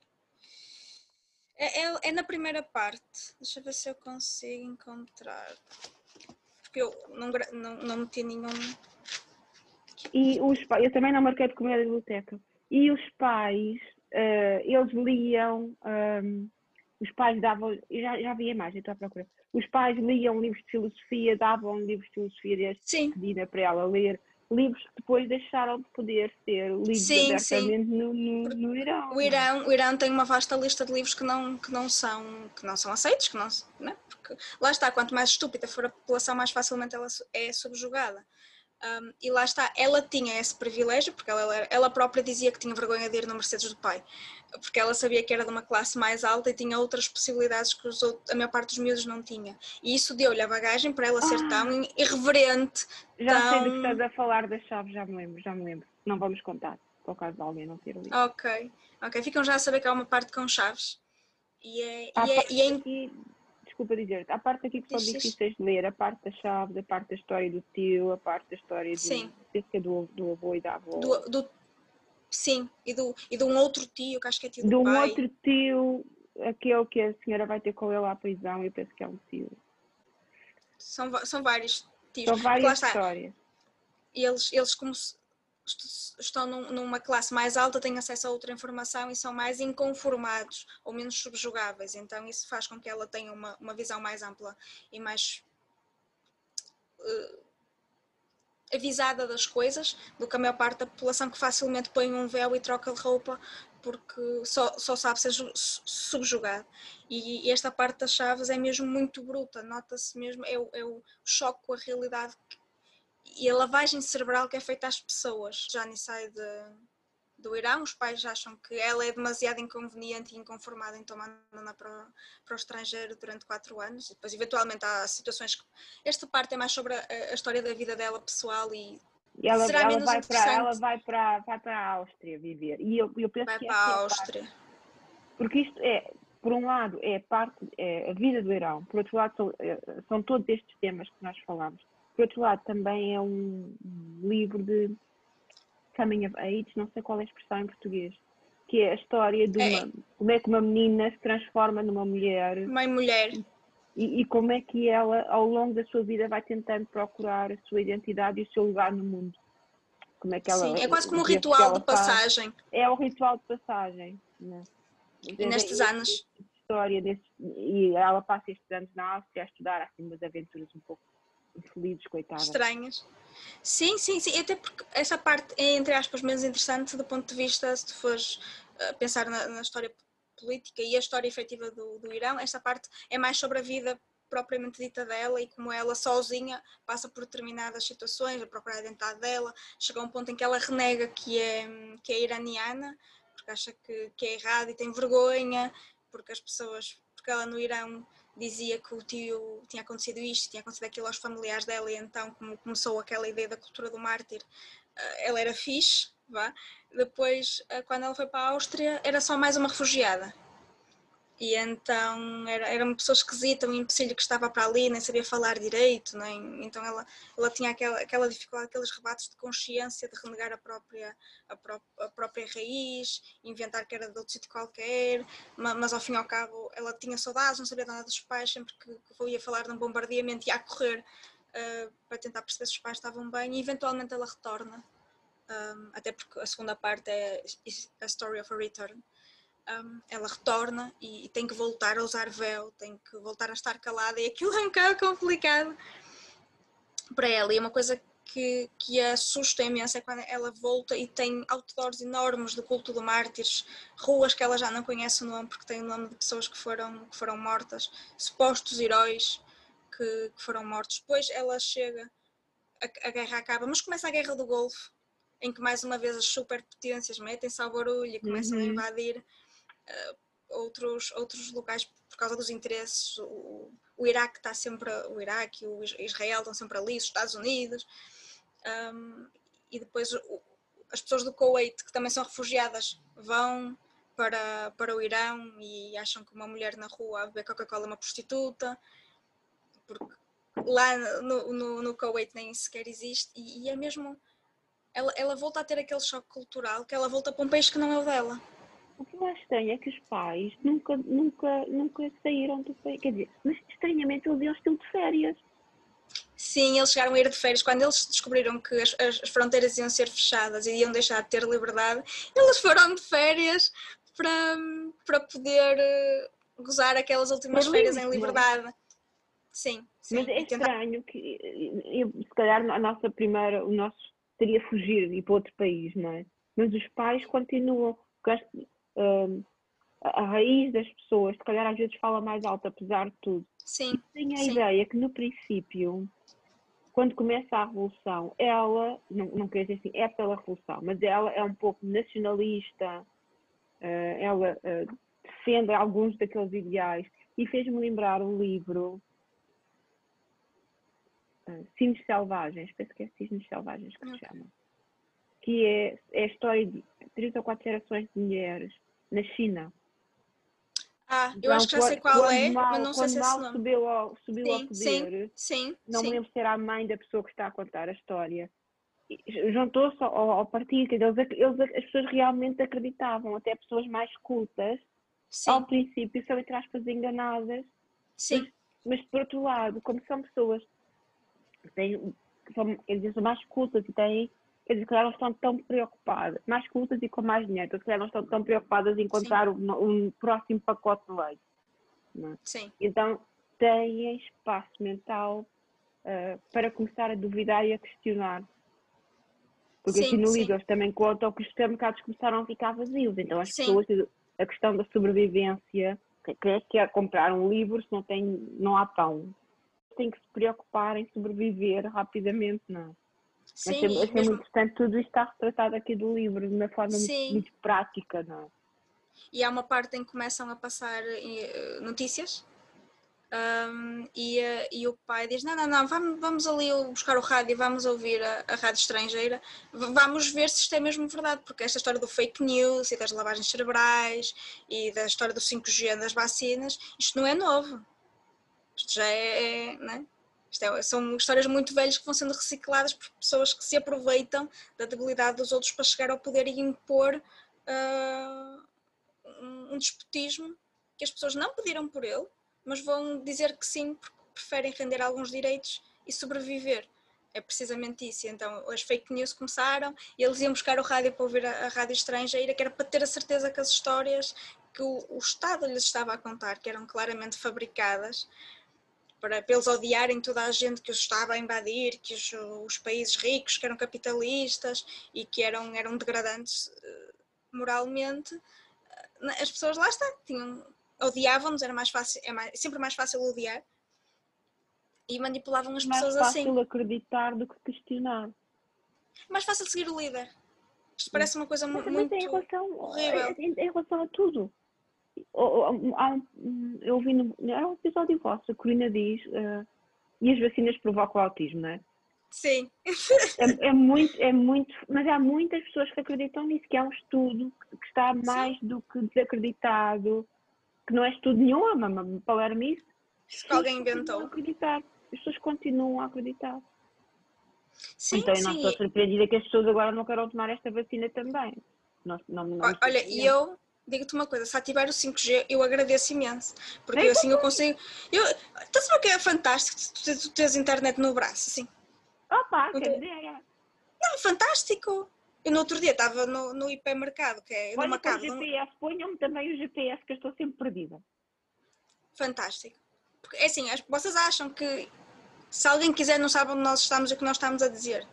É, é, é na primeira parte. Deixa eu ver se eu consigo encontrar. Porque eu não, não, não meti nenhum. E os pais, eu também não marquei de comer a biblioteca. E os pais, eh, eles liam, ahm, os pais davam, eu já, já vi a imagem, estou à procura. Os pais liam livros de filosofia, davam livros de filosofia desde Sim, pedida para ela ler, livros que depois deixaram de poder ser lidos Sim, sim. abertamente no, no, no Irão. o não é? Irão, o Irão tem uma vasta lista de livros que não, que não, são, que não são aceitos, que não, né? porque lá está, quanto mais estúpida for a população, mais facilmente ela é subjugada. Um, e lá está, ela tinha esse privilégio, porque ela, ela própria dizia que tinha vergonha de ir no Mercedes do pai, porque ela sabia que era de uma classe mais alta e tinha outras possibilidades que os outros, a maior parte dos miúdos não tinha. E isso deu-lhe a bagagem para ela ser Ah. tão irreverente. Já sei do que estás a falar das chaves, já me lembro, já me lembro. Não vamos contar, por caso de alguém não ter lido. Ok, ok, ficam já a saber que há uma parte com chaves. E é, Há e é, e é aqui, desculpa dizer, há parte aqui que são difíceis de ler, a parte da chave, a parte da história do tio, a parte da história do, Sim. é do, do avô e da avó. do, do- sim, e, do, e de um outro tio, que acho que é tio do de um pai. outro tio, aquele que a senhora vai ter com ele à prisão, eu penso que é um tio. São, são vários tios. São várias histórias. eles, eles como se- estão num- numa classe mais alta, têm acesso a outra informação e são mais inconformados ou menos subjugáveis. Então isso faz com que ela tenha uma, uma visão mais ampla e mais eh, avisada das coisas do que a maior parte da população que facilmente põe um véu e troca de roupa porque só, só sabe ser ju- su- subjugado. E esta parte das chaves é mesmo muito bruta, nota-se mesmo, é o, é choque com a realidade e a lavagem cerebral que é feita às pessoas. Já nem sai de, do Irão, os pais acham que ela é demasiado inconveniente e inconformada, então mandam-na para, o- para o estrangeiro durante quatro anos. E depois, eventualmente, há situações que. Esta parte é mais sobre a, a história da vida dela pessoal e E ela, Será ela vai para ela vai para vai para a Áustria viver. E eu, eu penso vai que para a Áustria. Parte, porque isto é, por um lado, é parte é a vida do Irão. Por outro lado, são, é, são todos estes temas que nós falamos. Por outro lado, também é um livro de coming of age, não sei qual é a expressão em português, que é a história de uma, é. como é que uma menina se transforma numa mulher. Uma mulher. E, e, como é que ela, ao longo da sua vida, vai tentando procurar a sua identidade e o seu lugar no mundo. Como é que ela. Sim, é quase como um ritual de passagem. Faz. É o ritual de passagem. Né? E nestes anos. História desse, e ela passa estes anos na Áustria a estudar assim, umas aventuras um pouco infelizes, coitadas. Estranhas. Sim, sim, sim. Até porque essa parte é, entre aspas, menos interessante do ponto de vista, se tu fores uh, pensar na, na, história política e a história efetiva do, do Irão, essa parte é mais sobre a vida propriamente dita dela e como ela sozinha passa por determinadas situações, a procurar a identidade dela, chega a um ponto em que ela renega que é, que é iraniana, porque acha que, que é errado e tem vergonha, porque as pessoas, porque ela no Irão dizia que o tio tinha acontecido isto, tinha acontecido aquilo aos familiares dela, e então, como começou aquela ideia da cultura do mártir, eh, ela era fixe, vá. Depois, eh, quando ela foi para a Áustria, era só mais uma refugiada. E então era, era uma pessoa esquisita, um empecilho que estava para ali, nem sabia falar direito, nem, então ela, ela tinha aquela, aquela dificuldade, aqueles rebates de consciência de renegar a própria, a, pró a própria raiz, inventar que era de outro sítio qualquer, mas, mas, ao fim e ao cabo ela tinha saudades, não sabia nada dos pais, sempre que, que ia falar de um bombardeamento ia a correr uh, para tentar perceber se os pais estavam bem e eventualmente ela retorna, um, até porque a segunda parte é a Story of a Return um, ela retorna e, e, tem que voltar a usar véu, tem que voltar a estar calada e aquilo é um bocado complicado para ela. E é uma coisa que, que a assusta imenso é quando ela volta e tem outdoors enormes do culto do mártires, ruas que ela já não conhece o nome porque tem o nome de pessoas que foram, que foram mortas, supostos heróis que, que foram mortos. Depois ela chega, a, a guerra acaba, mas começa a guerra do Golfo, em que mais uma vez as superpotências metem-se ao barulho e começam uhum. a invadir outros, outros locais por causa dos interesses. O, o Iraque está sempre, o Iraque e o Israel estão sempre ali, os Estados Unidos. Um, e depois o, as pessoas do Kuwait, que também são refugiadas, vão para, para o Irão e acham que uma mulher na rua a beber Coca-Cola é uma prostituta, porque lá no, no, no Kuwait nem sequer existe, e, e é mesmo. Ela, ela volta a ter aquele choque cultural que ela volta para um país que não é o dela. O que eu acho estranho é que os pais nunca, nunca, nunca saíram do país. Quer dizer, mas estranhamente eles iam estilo de férias. Sim, eles chegaram a ir de férias. Quando eles descobriram que as, as, fronteiras iam ser fechadas e iam deixar de ter liberdade, eles foram de férias para, para poder eh, gozar aquelas últimas férias em liberdade. Sim, sim. Mas é estranho que, se calhar, a nossa primeira, o nosso seria fugir e ir para outro país, não é? Mas os pais continuam. Porque a raiz das pessoas, se calhar às vezes fala mais alto, apesar de tudo. Sim. E tenho a sim. ideia que no princípio, quando começa a revolução, ela, não, não quer dizer assim, é pela revolução, mas ela é um pouco nacionalista, uh, ela uh, defende alguns daqueles ideais e fez-me lembrar um livro. Uh, Cisnes Selvagens, penso que é Cisnes Selvagens que se chama, que é, é a história de três ou quatro gerações de mulheres na China. Ah, eu então, acho que já sei qual é, mal, mas não sei se é esse nome. subiu ao, subiu sim, ao poder, sim, sim, não sim. me lembro se era a mãe da pessoa que está a contar a história, juntou-se ao, ao, partido, eles, eles, as pessoas realmente acreditavam, até pessoas mais cultas, sim. ao princípio são, entre aspas, enganadas, sim. Mas, mas por outro lado, como são pessoas que têm, são, eles são mais cultas e têm quer dizer, que elas estão tão preocupadas, mais cultas e com mais dinheiro, então, se elas não estão tão preocupadas em encontrar um, um, próximo pacote de leite. É? Sim. Então, têm espaço mental uh, para começar a duvidar e a questionar. Porque sim, aqui no livro eles também contam que os supermercados começaram a ficar vazios, então as sim. pessoas, a questão da sobrevivência, quem é que quer comprar um livro se não, tem, não há pão? Tem que se preocupar em sobreviver rapidamente, não é? Sim, achei, achei mesmo... muito importante tudo isto está retratado aqui do livro de uma forma muito, muito, prática, não é? E há uma parte em que começam a passar eh, notícias Um, e, e, o pai diz: Não, não, não, vamos, vamos ali buscar o rádio, vamos ouvir a, a, rádio estrangeira, vamos ver se isto é mesmo verdade, porque esta história do fake news e das lavagens cerebrais e da história do 5G das vacinas, isto não é novo. Isto já é. Né? É, são histórias muito velhas que vão sendo recicladas por pessoas que se aproveitam da debilidade dos outros para chegar ao poder e impor uh, um, um despotismo que as pessoas não pediram por ele mas vão dizer que sim porque preferem render alguns direitos e sobreviver. É precisamente isso. Então as fake news começaram e eles iam buscar o rádio para ouvir a, a rádio estrangeira, que era para ter a certeza que as histórias que o, o Estado lhes estava a contar, que eram claramente fabricadas, para, para eles odiarem toda a gente que os estava a invadir, que os, os países ricos, que eram capitalistas e que eram, eram degradantes uh, moralmente, uh, as pessoas lá está, tinham odiavam-nos, era mais fácil, é mais, sempre mais fácil odiar e manipulavam as pessoas assim. Mais fácil acreditar do que questionar. Mais fácil seguir o líder. Isto parece uma coisa Mas muito em relação, horrível. Em, em, relação a tudo. Eu ouvi no, é um episódio vosso, a Corina diz, uh, e as vacinas provocam o autismo, não é? Sim. É, é, muito, é muito, mas há muitas pessoas que acreditam nisso, que há um estudo que está mais Sim. do que desacreditado que não é estudo nenhum, mas falaram-me isso. Isso que alguém inventou. acreditar. As pessoas continuam a acreditar. Sim, então eu não estou surpreendida que as pessoas agora não queiram tomar esta vacina também. Não, não, não Olha, e eu digo-te uma coisa, se ativar o 5G, eu agradeço imenso. Porque é assim eu consigo. Eu, estás a ver que é fantástico tu, tu tens internet no braço, assim. Opa, quer dizer. É. Não, fantástico. Eu no outro dia estava no, no hipermercado, que é Olha, mercado. O GPS, ponham-me também o GPS, que eu estou sempre perdida. Fantástico. Porque, é assim, vocês acham que se alguém quiser não sabe onde nós estamos e o que nós estamos a dizer?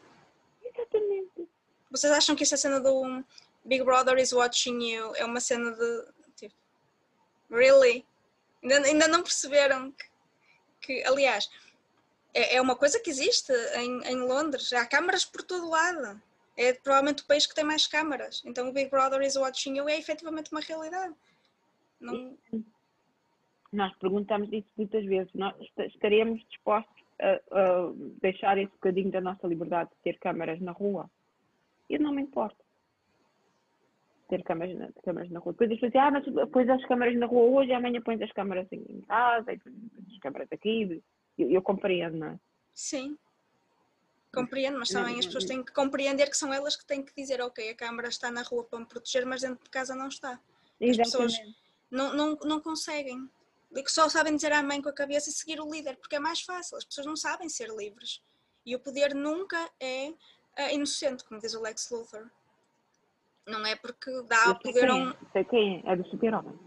Exatamente. Vocês acham que essa cena do Big Brother is watching you é uma cena de. Tipo, really? Ainda, ainda não perceberam que, que aliás, é, é uma coisa que existe em, em Londres. Há câmaras por todo lado é provavelmente o país que tem mais câmaras. Então o Big Brother is watching you é efetivamente uma realidade. Não... Nós perguntamos isso muitas vezes. Nós estaríamos dispostos a, a, deixar esse bocadinho da nossa liberdade de ter câmaras na rua? Eu não me importo. Ter câmaras na, câmaras na rua. Depois as pessoas dizem, ah, mas pões as câmaras na rua hoje e amanhã pões as câmaras em casa, e as câmaras aqui. Eu, eu compreendo, não é? Sim. Compreendo, mas também as pessoas têm que compreender que são elas que têm que dizer, ok, a câmara está na rua para me proteger, mas dentro de casa não está. As pessoas não, não, não conseguem. Que só sabem dizer à mãe com a cabeça e seguir o líder, porque é mais fácil. As pessoas não sabem ser livres. E o poder nunca é, é inocente, como diz o Lex Luthor. Não é porque dá o poder a um. Sei quem é, é do super-homem.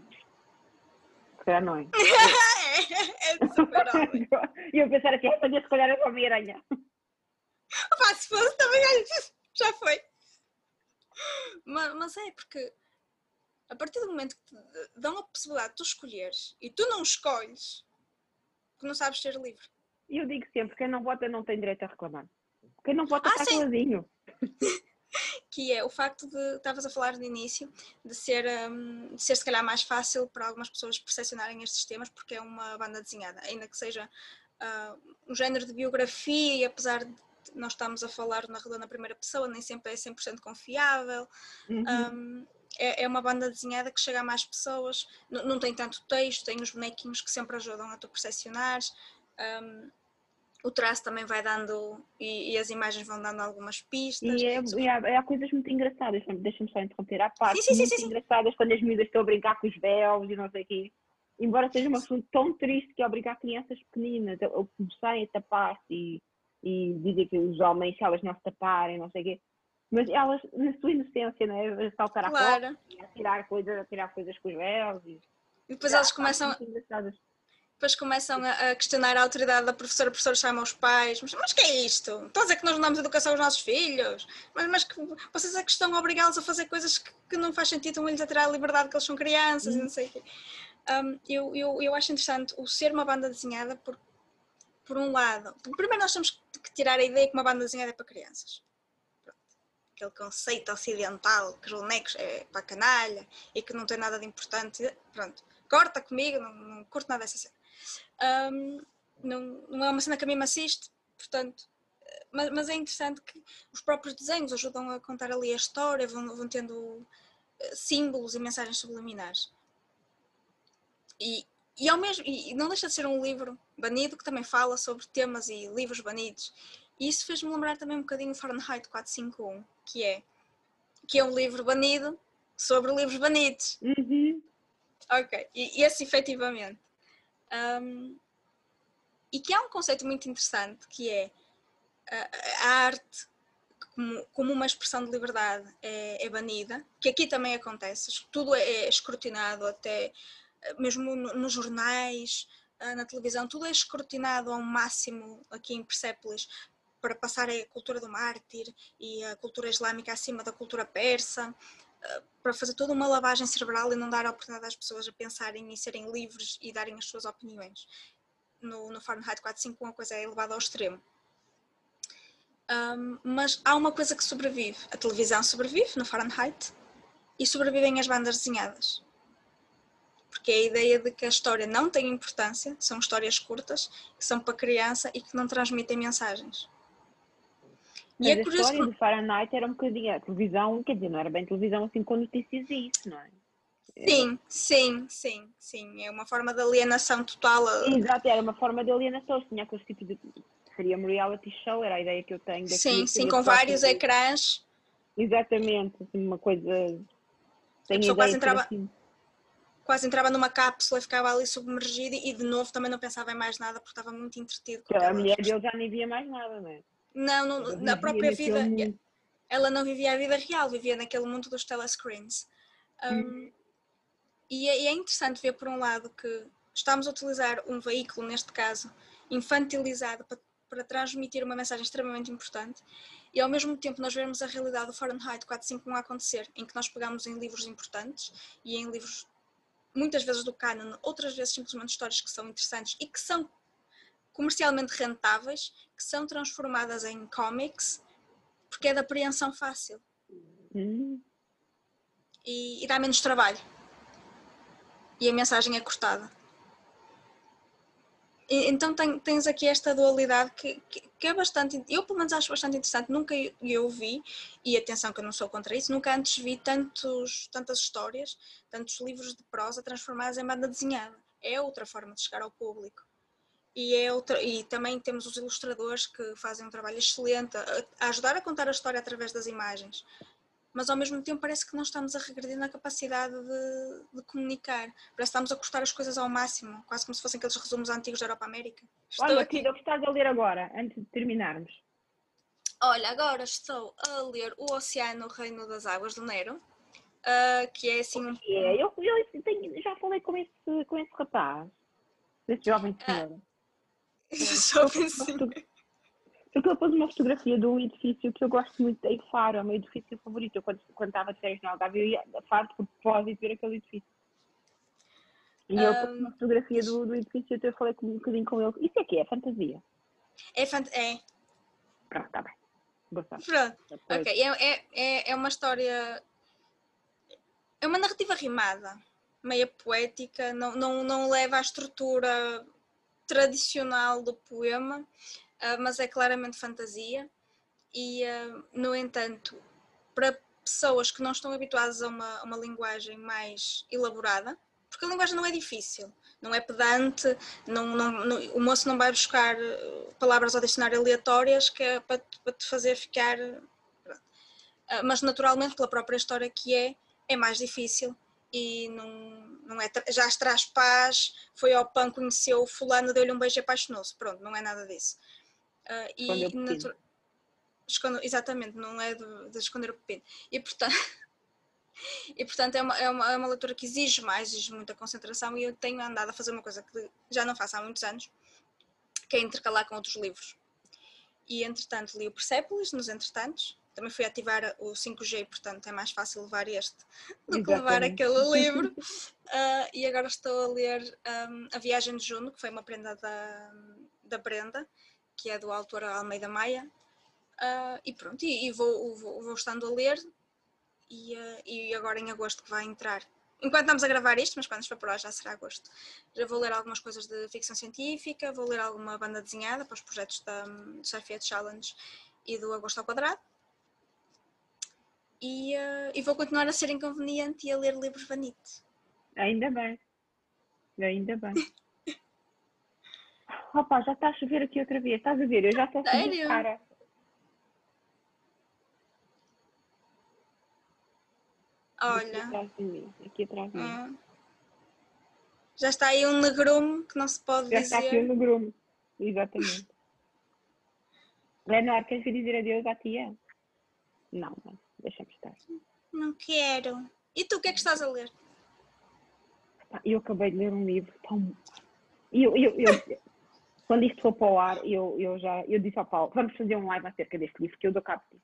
Se calhar não é. é, é do super-homem. E eu pensar assim, ah, se calhar é o Homem-Aranha. Opa, se fosse também, já foi. Mas, mas, é porque a partir do momento que te dão a possibilidade de tu escolheres e tu não escolhes, tu não sabes ser livre. E eu digo sempre: quem não vota não tem direito a reclamar. Quem não vota ah, está sim. sozinho. que é o facto de, estavas a falar no início, de ser, um, de ser se calhar mais fácil para algumas pessoas percepcionarem estes temas porque é uma banda desenhada, ainda que seja uh, um género de biografia e apesar de nós estamos a falar na na primeira pessoa, nem sempre é 100% confiável. Uhum. Um, é, é, uma banda desenhada que chega a mais pessoas, não, não tem tanto texto, tem os bonequinhos que sempre ajudam a tu percepcionares. Um, o traço também vai dando e, e, as imagens vão dando algumas pistas. E, é, e há, há, coisas muito engraçadas, deixa-me só interromper, há partes sim, sim, muito sim, engraçadas quando as miúdas estão a brincar com os véus e não sei o quê. Embora seja uma assunto tão triste que é obrigar crianças pequeninas a, começarem a tapar-se e e dizem que os homens, se elas não se taparem, não sei o quê, mas elas, na sua inocência, não é? A saltar a claro. a tirar coisas, a tirar coisas com os véus. E, e depois elas começam. Depois começam a, questionar a autoridade da professora, a professora chama os pais, mas, mas que é isto? Estão a dizer que nós não damos educação aos nossos filhos? Mas, mas que vocês é que estão a obrigá-los a fazer coisas que, que não faz sentido, estão-lhes a tirar a liberdade que eles são crianças uhum. e não sei o quê. Um, eu, eu, eu acho interessante o ser uma banda desenhada porque por um lado, primeiro nós temos que tirar a ideia que uma banda desenhada é para crianças. Pronto. Aquele conceito ocidental que os bonecos é para canalha e que não tem nada de importante. Pronto, corta comigo, não, não curto nada dessa cena. Um, não, não é uma cena que a mim me assiste, portanto, mas, mas, é interessante que os próprios desenhos ajudam a contar ali a história, vão, vão tendo eh, símbolos e mensagens subliminares. E, e, ao mesmo, e não deixa de ser um livro banido que também fala sobre temas e livros banidos. E isso fez-me lembrar também um bocadinho Fahrenheit 451, que é, que é um livro banido sobre livros banidos. Uhum. Ok, e, e esse efetivamente. Um, e que há um conceito muito interessante que é a, arte como, como, uma expressão de liberdade é, é, banida, que aqui também acontece, tudo é, é escrutinado até mesmo no, nos jornais, ah, na televisão, tudo é escrutinado ao máximo aqui em Persépolis para passar a cultura do mártir e a cultura islâmica acima da cultura persa, para fazer toda uma lavagem cerebral e não dar a oportunidade às pessoas a pensarem e serem livres e darem as suas opiniões. No, no Fahrenheit 451 a coisa é elevada ao extremo. Um, mas há uma coisa que sobrevive. A televisão sobrevive no Fahrenheit e sobrevivem as bandas desenhadas porque é a ideia de que a história não tem importância, são histórias curtas, que são para criança e que não transmitem mensagens. Mas e é a história que... do Fahrenheit era um bocadinho, a televisão, quer dizer, não era bem televisão assim com notícias e isso, não é? Sim, sim, sim, sim. É uma forma de alienação total. Exato, era uma forma de alienação. Tinha aqueles tipos de. Seria um reality show, era a ideia que eu tenho. Daqui, sim, sim, com vários de... ecrãs. Exatamente, assim, uma coisa. Tem a pessoa quase entrava. Assim quase entrava numa cápsula e ficava ali submergida e de novo também não pensava em mais nada porque estava muito entretido. Com a mulher dele já nem via mais nada, não é? Não, não na própria vida, mundo. ela não vivia a vida real, vivia naquele mundo dos telescreens. Um, hum. e, é, e é interessante ver, por um lado, que estamos a utilizar um veículo, neste caso, infantilizado para, para transmitir uma mensagem extremamente importante e ao mesmo tempo nós vemos a realidade do Fahrenheit 451 a acontecer, em que nós pegamos em livros importantes e em livros muitas vezes do canon, outras vezes simplesmente histórias que são interessantes e que são comercialmente rentáveis, que são transformadas em comics, porque é da apreensão fácil. Hum. E, e dá menos trabalho. E a mensagem é cortada então tem, tens aqui esta dualidade que, que, que, é bastante, eu pelo menos acho bastante interessante, nunca eu, eu vi, e atenção que eu não sou contra isso, nunca antes vi tantos, tantas histórias, tantos livros de prosa transformados em banda desenhada. É outra forma de chegar ao público. E, é outra, e também temos os ilustradores que fazem um trabalho excelente a, a ajudar a contar a história através das imagens mas ao mesmo tempo parece que não estamos a regredir na capacidade de, de, comunicar. Parece que estamos a cortar as coisas ao máximo, quase como se fossem aqueles resumos antigos da Europa América. Estou Olha, aqui. o que estás a ler agora, antes de terminarmos? Olha, agora estou a ler O Oceano, o Reino das Águas do Nero, uh, que é assim um. É, eu, eu tenho, já falei com esse, com esse rapaz, esse jovem senhor. Uh, jovem senhor. Porque ele pôs uma fotografia de um edifício que eu gosto muito, em Faro, é o meu edifício favorito. Eu, quando, quando estava de férias no Algarve, eu ia a Faro por propósito ver aquele edifício. E ele pôs uma fotografia do, do edifício e eu falei um bocadinho com ele. Isso é que é fantasia? É fantasia. É. Pronto, está bem. Pronto, ok. É, é, é, é uma história. É uma narrativa rimada, meia poética, não, não, não leva à estrutura tradicional do poema, uh, mas é claramente fantasia. E, uh, no entanto, para pessoas que não estão habituadas a uma, uma linguagem mais elaborada, porque a linguagem não é difícil, não é pedante, não, não, não, o moço não vai buscar ah, palavras ao dicionário aleatórias que é para, para te fazer ficar. Mas naturalmente, pela própria história que é, é mais difícil e não, não é. Já traz paz, foi ao pão, conheceu o fulano, deu-lhe um beijo e apaixonou-se. Pronto, não é nada disso. Uh, e natu... Esconde... Exatamente, não é de, de, esconder o pepino. E portanto, e, portanto é, uma, é, uma, é uma leitura que exige mais, exige muita concentração e eu tenho andado a fazer uma coisa que já não faço há muitos anos, que é intercalar com outros livros. E entretanto li o Persepolis, nos entretantos, também fui ativar o 5G, portanto é mais fácil levar este do que levar aquele livro. Uh, e agora estou a ler um, A Viagem de Juno, que foi uma prenda da, da Brenda, que é do autor Almeida Maia, uh, e pronto, e, e vou, vou, vou, estando a ler, e, uh, e agora em agosto que vai entrar enquanto estamos a gravar isto, mas quando for para lá já será agosto. Já vou ler algumas coisas de ficção científica, vou ler alguma banda desenhada para os projetos da um, Surfeit Challenge e do Agosto ao Quadrado. E, uh, e vou continuar a ser inconveniente e a ler livros Vanite. Ainda bem. Ainda bem. Opa, já está a chover aqui outra vez. Estás a ver? Eu já estou a Sério? cara. Aqui Olha. atrás de mim. Aqui atrás de mim. hum. Já está aí um negrume que não se pode Já está aqui dizer. no grumo. Exatamente. Leonor, queres dizer adeus à tia? Não, não. Deixa-me estar. Não quero. E tu, o que é que estás a ler? Pá, Eu acabei de ler um livro tão. Eu, eu, eu, quando isto for para o ar, eu, eu já eu disse ao Paulo, vamos fazer um live acerca deste livro que eu dou cabo disso.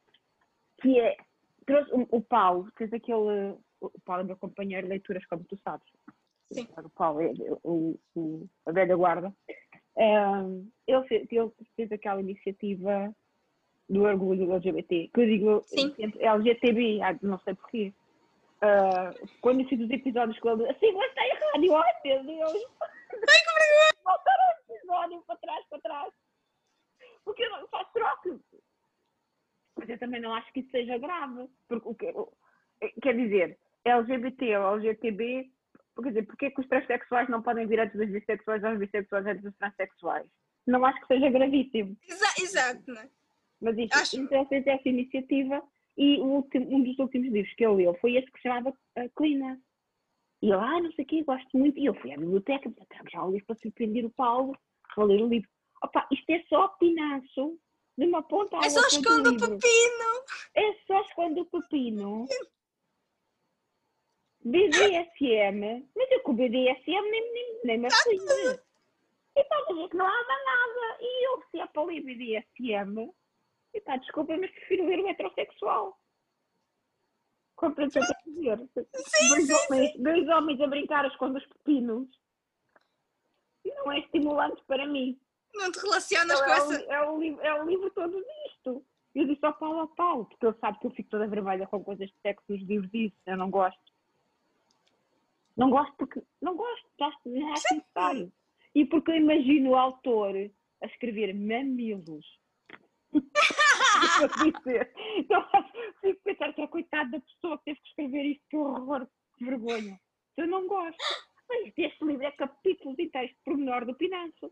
Que é. Trouxe, o, o Paulo fez aquele. O Paulo é meu companheiro de leituras, como tu sabes. Sim. O Paulo é o, o, a velha guarda. Ahm, ele, fez, ele fez aquela iniciativa do orgulho LGBT, que eu digo Sim. LGTB, não sei porquê. Ah, quando eu fiz os episódios com ele, assim, mas está errado, eu, ai meu Deus, Ai, que vergonha! voltar o episódio para trás, para trás, porque eu não faço troca. Mas eu também não acho que isso seja grave, porque o que, o- quer dizer, LGBT ou LGTB, quer dizer, porque é que os transexuais não podem vir antes dos bissexuais ou os bissexuais antes dos transexuais? Não acho que seja gravíssimo. Exa- exato, não é? Mas isto, Acho- então ele fez essa iniciativa e o último- um dos últimos livros que ele leu foi esse que se chamava uh, Clina. E ele, ah, não sei o quê, gosto muito. E eu fui à biblioteca, disse, trago já um livro para surpreender o Paulo, vou ler o livro. Opa, isto é só pinaço de uma ponta à É só outra do esconde o pepino! É só esconde o pepino. BDSM, mas eu com o BDSM nem, nem, nem me aflige. E está a dizer que não há nada. E eu, se é para ler BDSM, e pá, desculpa, mas prefiro ler o heterossexual. Compreende o que eu dizer? dois, homens, dois homens a brincar esconder os pepinos. Não é estimulante para mim. Não te relacionas Então, com é, essa. o, é, o livro, é o livro todo disto. Eu disse ao Paulo ao Paulo, porque ele sabe que eu fico toda vermelha com coisas de sexo nos livros disso. Eu não gosto. Não gosto porque. Não gosto, acho, acho necessário. E porque eu imagino o autor a escrever mamilos. Vou dizer. então, fico a pensar que é coitado da pessoa que teve que escrever isto, que horror, que vergonha. Eu não gosto. Mas este livro é capítulos inteiros de pormenor do Pinanço.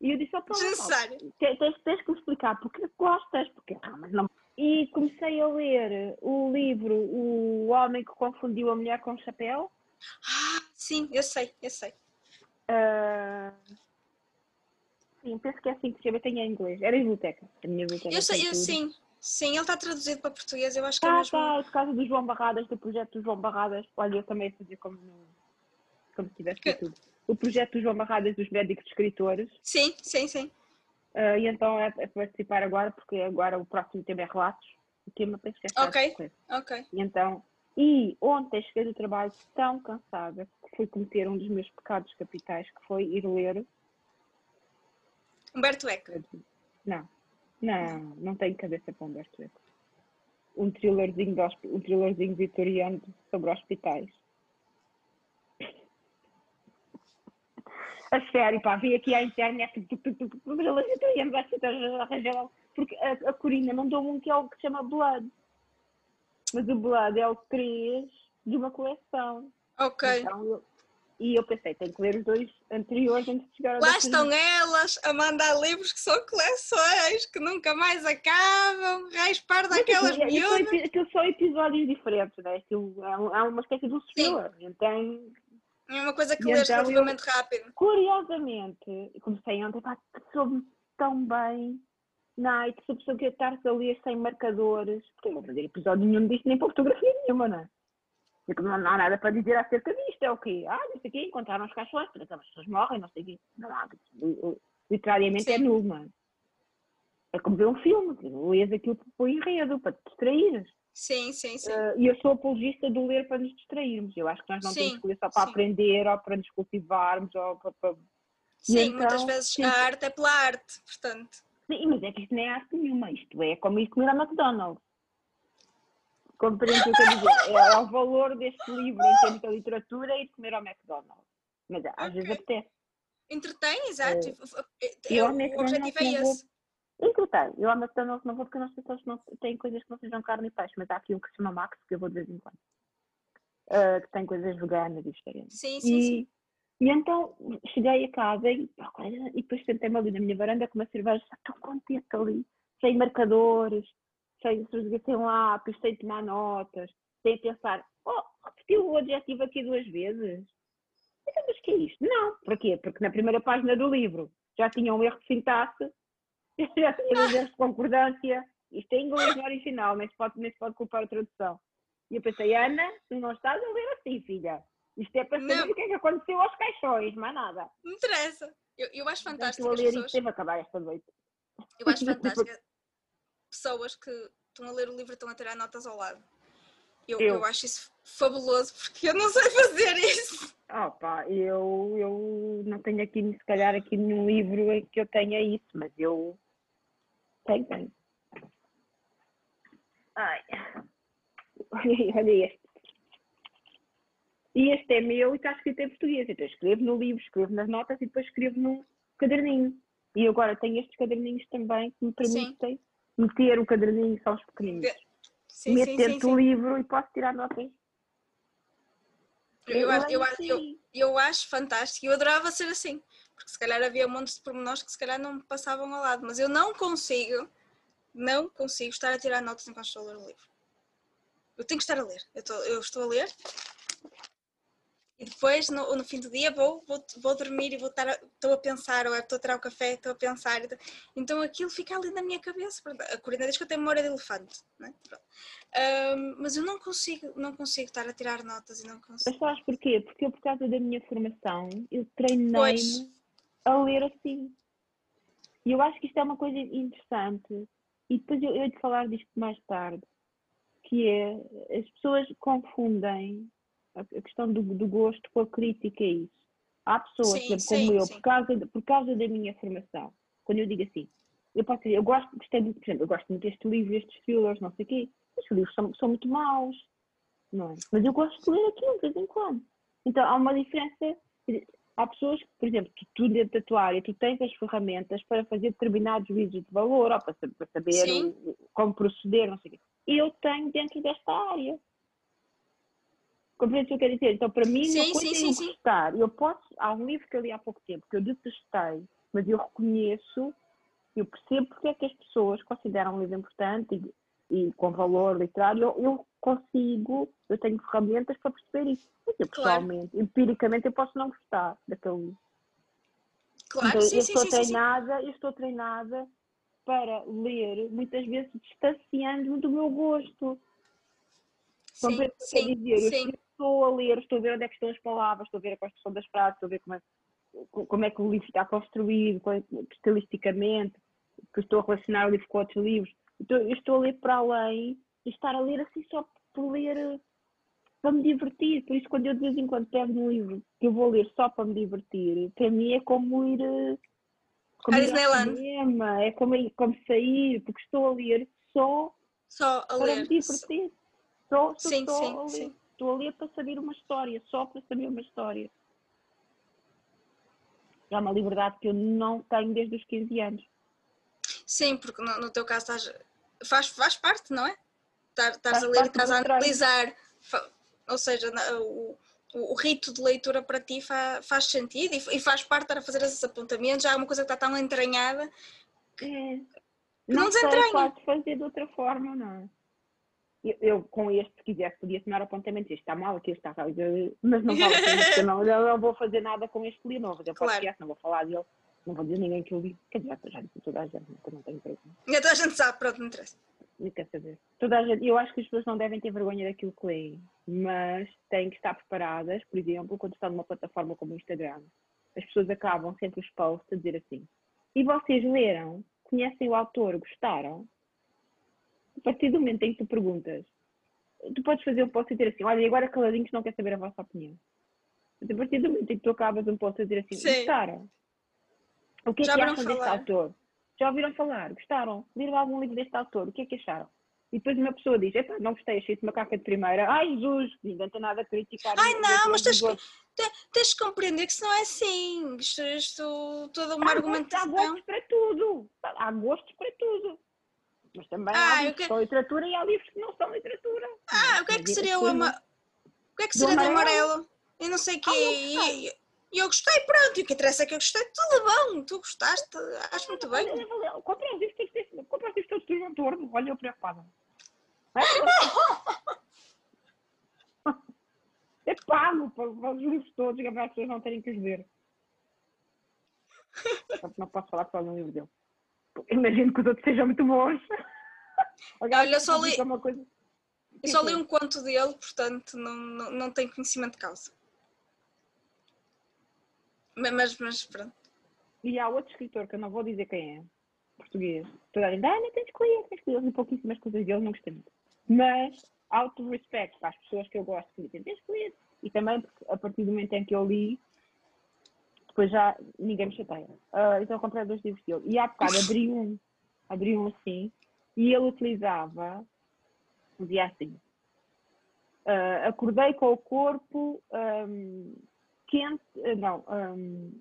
E eu disse ao Paulo, Paulo, tens, tens que me explicar porque gostas, porque ah, não. E comecei a ler o livro O Homem que Confundiu a Mulher com o Chapéu. Ah, sim, eu sei, eu sei. Ah, sim, penso que é assim que se chama, tem em inglês. Era em biblioteca. A minha biblioteca. Eu sei, eu sim. Sim, ele está traduzido para português, eu acho que é Tá, mesmo. tá, por causa do João Barradas, do projeto do João Barradas. Olha, eu também fazia como, no, como se tivesse Que- tudo. O projeto do João Barradas dos médicos escritores. Sim, sim, sim. Ah, e então é, é participar agora, porque agora o próximo tema é relatos. O tema penso que é Ok. Ok. E então, e ontem cheguei do trabalho tão cansada que fui cometer um dos meus pecados capitais, que foi ir ler. Humberto Eco. Não, não, não tenho cabeça para Humberto Eco. Um thrillerzinho, de um thrillerzinho vitoriano sobre hospitais. A sério, pá, vi aqui à internet, thrillers vitorianos, arranjar porque a, a Corina mandou um que é o que se chama Blood. Mas o Blood é o 3 de uma coleção. Ok. Então, eu- e eu pensei, tenho que ler os dois anteriores antes de chegar ao Lá estão elas a mandar livros que são coleções, que nunca mais acabam, raspar daquelas Mas aquilo- aquilo são miúdas. Aquilo são episódios diferentes, né? Aquilo é, um- é uma espécie de um thriller. Então, É uma coisa que lês então eu- relativamente rápido. curiosamente, eu comecei ontem, pá, soube tão bem. Night, se a pessoa quer estar a ler sem marcadores, porque eu não vou fazer episódio nenhum disto, nem para fotografia nenhuma, não é? Porque não há nada para dizer acerca disto, é o quê? Ah, não sei o quê, encontraram os caixões, as pessoas morrem, não sei o quê. Não há, literariamente é Sim. nulo, não é? É como ver um filme, lês aquilo o enredo, para te distraíres. Sim, sim, sim. Uh, e eu sou apologista do ler para nos distrairmos. Eu acho que nós não Sim, temos que ler só para sim. aprender ou para nos cultivarmos ou para. para- Sim, então, muitas vezes sim. a arte é pela arte, portanto. Sim, mas é que isto não é arte nenhuma. Isto é como ir comer a McDonald's. Compreendo o que eu quero dizer. É, é, o valor deste livro em termos de literatura e de comer ao McDonald's. Mas às okay. vezes apetece. Entretém, exato. É, é, o objetivo é esse. Entretém. Eu ao McDonald's não vou porque as pessoas não têm coisas que não sejam carne e peixe, mas há aqui um que se chama Max que eu vou de vez em quando. Uh, que tem coisas veganas e vegetarianas. Sim, sim, e, sim. E então cheguei a casa e, e depois sentei-me ali na minha varanda com uma cerveja, está tão contente ali, sem marcadores, sem, sem lápis, sem tomar notas, sem pensar, oh, repetiu o adjetivo aqui duas vezes. Então, mas que é isto? Não. Porquê? Porque na primeira página do livro já tinha um erro de sintaxe, já tinha um erro de concordância. Isto é inglês no original, nem se pode, nem se pode culpar a tradução. E eu pensei, Ana, tu não estás a ler assim, filha. Isto é para saber não. o que é que aconteceu aos caixões, mais nada. Não interessa. Eu, eu acho fantástico. Estou a ler pessoas... isto acabar esta noite. Eu acho fantástico pessoas que estão a ler o livro e estão a tirar notas ao lado. Eu, eu. eu acho isso fabuloso porque eu não sei fazer isso. Ah pá, eu, eu não tenho aqui, se calhar, aqui nenhum livro em que eu tenha isso, mas eu tenho, tenho. Ai, olha este. E este é meu e está escrito em português. Então escrevo no livro, escrevo nas notas e depois escrevo num caderninho. E agora tenho estes caderninhos também que me permitem sim. Meter o caderninho só os pequeninos. Sim, meter-te o livro e posso tirar notas. Eu, eu, acho, eu, eu, eu acho fantástico. Eu adorava ser assim. Porque se calhar havia montes de pormenores que se calhar não me passavam ao lado. Mas eu não consigo, não consigo estar a tirar notas enquanto estou a ler o livro. Eu tenho que estar a ler. Eu estou, eu estou a ler e depois, no, no fim do dia, vou, vou, vou dormir e vou estar estou a pensar, ou estou a tirar o café, estou a pensar. Então aquilo fica ali na minha cabeça. A Corina diz que eu tenho memória de elefante. Né? Um, mas eu não consigo, não consigo estar a tirar notas e não consigo. Mas sabes porquê? Porque eu, por causa da minha formação, eu treinei-me a ler assim. E eu acho que isto é uma coisa interessante. E depois eu, eu de falar disto mais tarde, que é as pessoas confundem a questão do, do gosto com a crítica é isso. Há pessoas, sim, sim, como eu, por causa, por causa da minha formação, quando eu digo assim, eu posso dizer, eu gosto, gostei por exemplo, eu gosto muito deste livro, estes thrillers, não sei o quê, estes livros são, são muito maus, não é? Mas eu gosto de ler aquilo de vez em quando. Então há uma diferença. Há pessoas que, por exemplo, tu, tu dentro da tua área, tu tens as ferramentas para fazer determinados juízos de valor, ou para, para saber como proceder, não sei o quê. Eu tenho dentro desta área. Compreende o que eu quero dizer? Então, para mim, sim, não sim, sim, gostar. Eu posso. Há um livro que eu li há pouco tempo que eu detestei, mas eu reconheço, eu percebo porque é que as pessoas consideram um livro importante e, e com valor literário. Eu, eu, consigo, eu tenho ferramentas para perceber isso. Mas eu, pessoalmente, claro. empiricamente, eu posso não gostar daquele livro. Claro, então, sim, eu estou treinada, eu estou treinada para ler, muitas vezes distanciando-me do meu gosto. Sim, sim, dizer? sim estou a ler, estou a ver onde é que estão as palavras, estou a ver a construção das frases, estou a ver como é, como é que o livro está construído, é, estilisticamente, que estou a relacionar o livro com outros livros. Então, eu estou a ler para além e estar a ler assim só por ler para me divertir. Por isso, quando eu de vez em quando pego um livro que eu vou ler só para me divertir, para mim é como ir. Como a Disneyland. Cinema, é como, como sair, porque estou a ler só, só a para ler. me divertir. Só, só, sim, sim, a ler. sim. Estou a ler para saber uma história, só para saber uma história. É uma liberdade que eu não tenho desde os 15 anos. Sim, porque no, no teu caso estás, faz, faz parte, não é? Estás a ler e estás a analisar. Ou seja, o, o, o, rito de leitura para ti fa, faz sentido e, e, faz parte estar a fazer esses apontamentos. Já é uma coisa que está tão entranhada que é. não, não desentranha. Pode fazer de outra forma, não é? Eu, eu, com este, se quisesse, podia tomar apontamentos. Este está mal, aqui está mal, mas não vale a pena, não, eu não vou fazer nada com este livro, não vou fazer claro. podcast, não vou falar dele, não vou dizer ninguém que eu li. Quer dizer, já disse toda a gente, não tenho. Toda a gente sabe, pronto, não interessa. Não quer saber. Toda a gente, eu acho que as pessoas não devem ter vergonha daquilo que leem, mas têm que estar preparadas, por exemplo, quando estão numa plataforma como o Instagram, as pessoas acabam sempre os posts a dizer assim: e vocês leram? Conhecem o autor? Gostaram? A partir do momento em que tu perguntas, tu podes fazer um post e dizer assim, olha, e agora caladinhos não quer saber a vossa opinião. Mas a partir do momento em que tu acabas um post e dizer assim, Sim. gostaram? O que é Já que acham falar? deste autor? Já ouviram falar? Gostaram? Leram algum livro deste autor? O que é que acharam? e depois uma pessoa diz, epá, não gostei, achei-te macaca de primeira, ai Jesus, ninguém tem nada a criticar. Ai não, mas tens que, tens que compreender que isso não é assim, isto, isto toda uma há argumentação. Há gostos para tudo, há gostos para tudo. Mas também ah, há livros que são literatura e há livros que não são literatura. Ah, o que é que seria o, ama... o que é que seria do amarelo? amarelo? Eu não sei o que. Ah, e eu gostei, pronto, e o que interessa é que eu gostei, tudo bom, tu gostaste, acho muito bem. Compra os livros todos, compra os livros todos do João Torno, olha eu preocupada. É pago para, os livros todos, para as pessoas não terem que os ver. Não posso falar só no livro dele. Imagino que os outros sejam muito bons. Olha, eu só li, eu só li um conto dele, portanto não, não, não tenho conhecimento de causa. Mas, mas pronto. E há outro escritor que eu não vou dizer quem é, português. Toda a gente, ah, não tens de escolher, tens escolher. Eu li pouquíssimas coisas dele, não gostei muito. Mas, auto-respect para as pessoas que eu gosto, que dizem, tens de escolher. E também porque a partir do momento em que eu li, depois já ninguém me chateia. Uh, então eu comprei dois livros dele. E há bocado abri um, abri um assim, e ele utilizava, dizia assim, uh, acordei com o corpo um, quente, eh, não, um,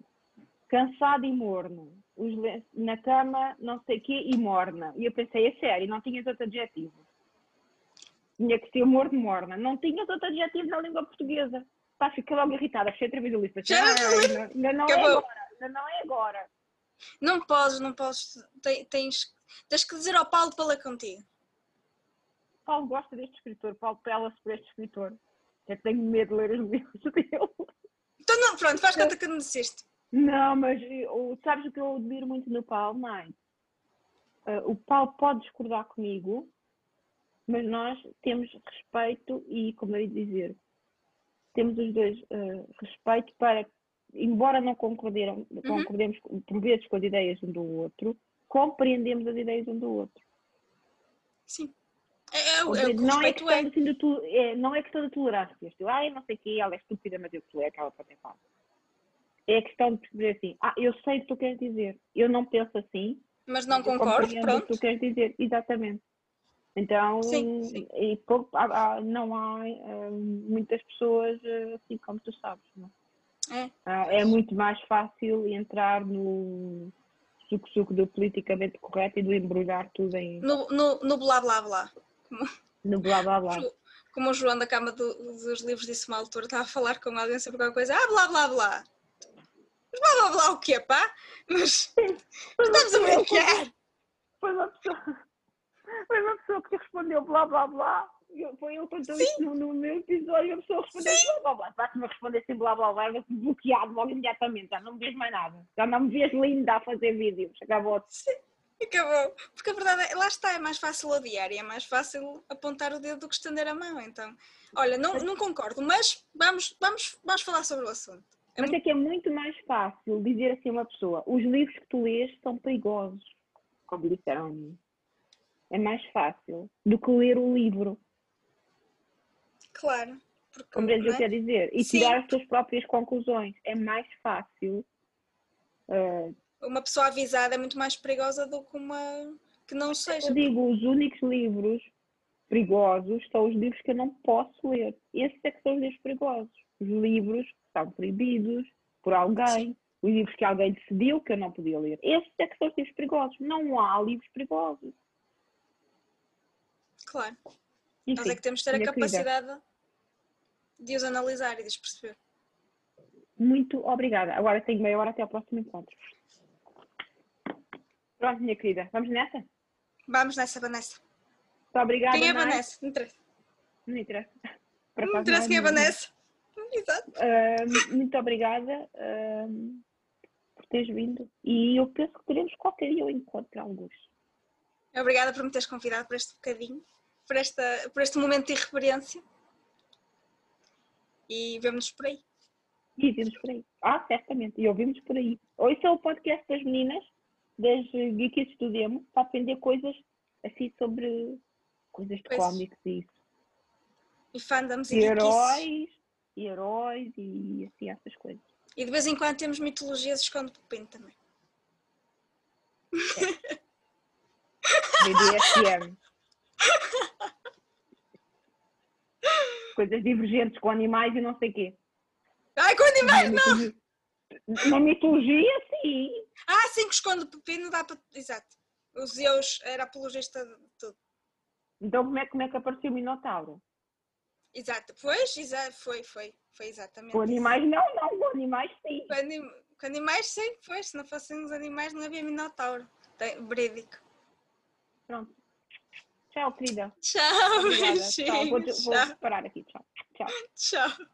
cansado e morno. Os na cama, não sei o quê, e morna. E eu pensei, é sério, não tinhas outro adjetivo. Tinha que ser morno, morna. Não tinhas outro adjetivo na língua portuguesa. Pá, fiquei logo irritada, fechei outra vez lista. Ah, ainda não é agora, ainda não é agora. Não podes, não podes. Tens, tens que dizer ao Paulo para ler contigo. Paulo gosta deste escritor, Paulo pela-se por este escritor. Eu tenho medo de ler os livros dele. Então não, pronto, faz conta que não disseste. Não, mas eu, sabes o que eu admiro muito no Paulo? Mãe? Uh, o Paulo pode discordar comigo, mas nós temos respeito e, como eu ia dizer, temos os dois uh, respeito para, embora não concordemos, uhum. concordemos por vezes com as ideias um do outro, compreendemos as ideias um do outro. Sim. É, é, é, não, é questão é. Assim de tu, é, não é questão de tolerância. Eu, ai, não sei o que, ela é estúpida, mas eu sou é aquela para tentar. É questão de perceber assim, ah, eu sei o que tu queres dizer, eu não penso assim. Mas não concordo, pronto. O que tu queres dizer, exatamente. Então, sim, sim. E, pouco, há, há, não há hum, muitas pessoas eh, assim como tu sabes. Não? É. Ah, é muito mais fácil entrar no suco-suco do politicamente correto e do embrulhar tudo em. No, no, no blá blá blá. No blá blá blá. Como o João da Cama do, dos Livros disse uma altura, estava a falar com alguém sobre alguma coisa, ah, blá blá blá. Mas blá blá blá o quê, pá? Mas estamos a brincar. Foi uma pessoa, foi uma pessoa que respondeu blá blá blá. Foi ele contou isso no, no meu episódio e a pessoa respondeu Sim. blá blá blá. Que me respondesse blá blá blá, eu bloqueado logo imediatamente. Já não me vês mais nada. Já não me vês linda a fazer vídeos. Acabou. Sim. Acabou. Porque a verdade é, lá está, é mais fácil odiar e é mais fácil apontar o dedo do que estender a mão. Então, olha, não, não concordo, mas vamos, vamos, vamos falar sobre o assunto. É mas é que é muito mais fácil dizer assim a uma pessoa: os livros que tu lês são perigosos, como disseram a mim. É mais fácil do que ler o livro. Claro. Compreendes o que eu quero dizer? E Sim. tirar as tuas próprias conclusões. É mais fácil uh, uma pessoa avisada é muito mais perigosa do que uma que não seja. Eu digo, os únicos livros perigosos são os livros que eu não posso ler. Esses é que são os livros perigosos. Os livros que são proibidos por alguém, Sim. os livros que alguém decidiu que eu não podia ler. Esses é que são os livros perigosos. Não há livros perigosos. Claro. Nós é que temos de ter a capacidade querida. de os analisar e de os perceber. Muito obrigada. Agora tenho meia hora até ao próximo encontro. Pronto, minha querida, vamos nessa? Vamos nessa, Vanessa. Muito obrigada. Quem é Vanessa? Não interessa. Não interessa. Não interessa quem é Vanessa. Exato. Uh, muito obrigada uh, por teres vindo. E eu penso que teremos qualquer dia o encontro alguns. Obrigada por me teres convidado para este bocadinho, por, esta, por este momento de referência. E vemos-nos por aí. E vemos por aí. Ah, certamente. E ouvimos por aí. Ou isso é o podcast das meninas, das geekies do Demo, para aprender coisas assim sobre coisas de cómics e isso. E fandoms e, e heróis. E heróis e assim, essas coisas. E de vez em quando temos mitologias esconde-pupim também. É. 3DSM. Coisas divergentes com animais e não sei quê. Ai, com animais na não! Na mitologia, sim. Ah, sim, que esconde o pepino, dá para. Exato. Os Zeus era apologista de tudo. Então, como é, como é que apareceu o Minotauro? Exato, pois, exa foi, foi, foi exatamente. Com animais, isso. não, não, com animais, sim. Com, anim com animais, sim, pois, se não fossem os animais, não havia Minotauro. Tem, verídico. Pronto. Tchau, querida. Tchau, Obrigada. Tchau. Vou, vou parar aqui. Tchau. Tchau. Tchau.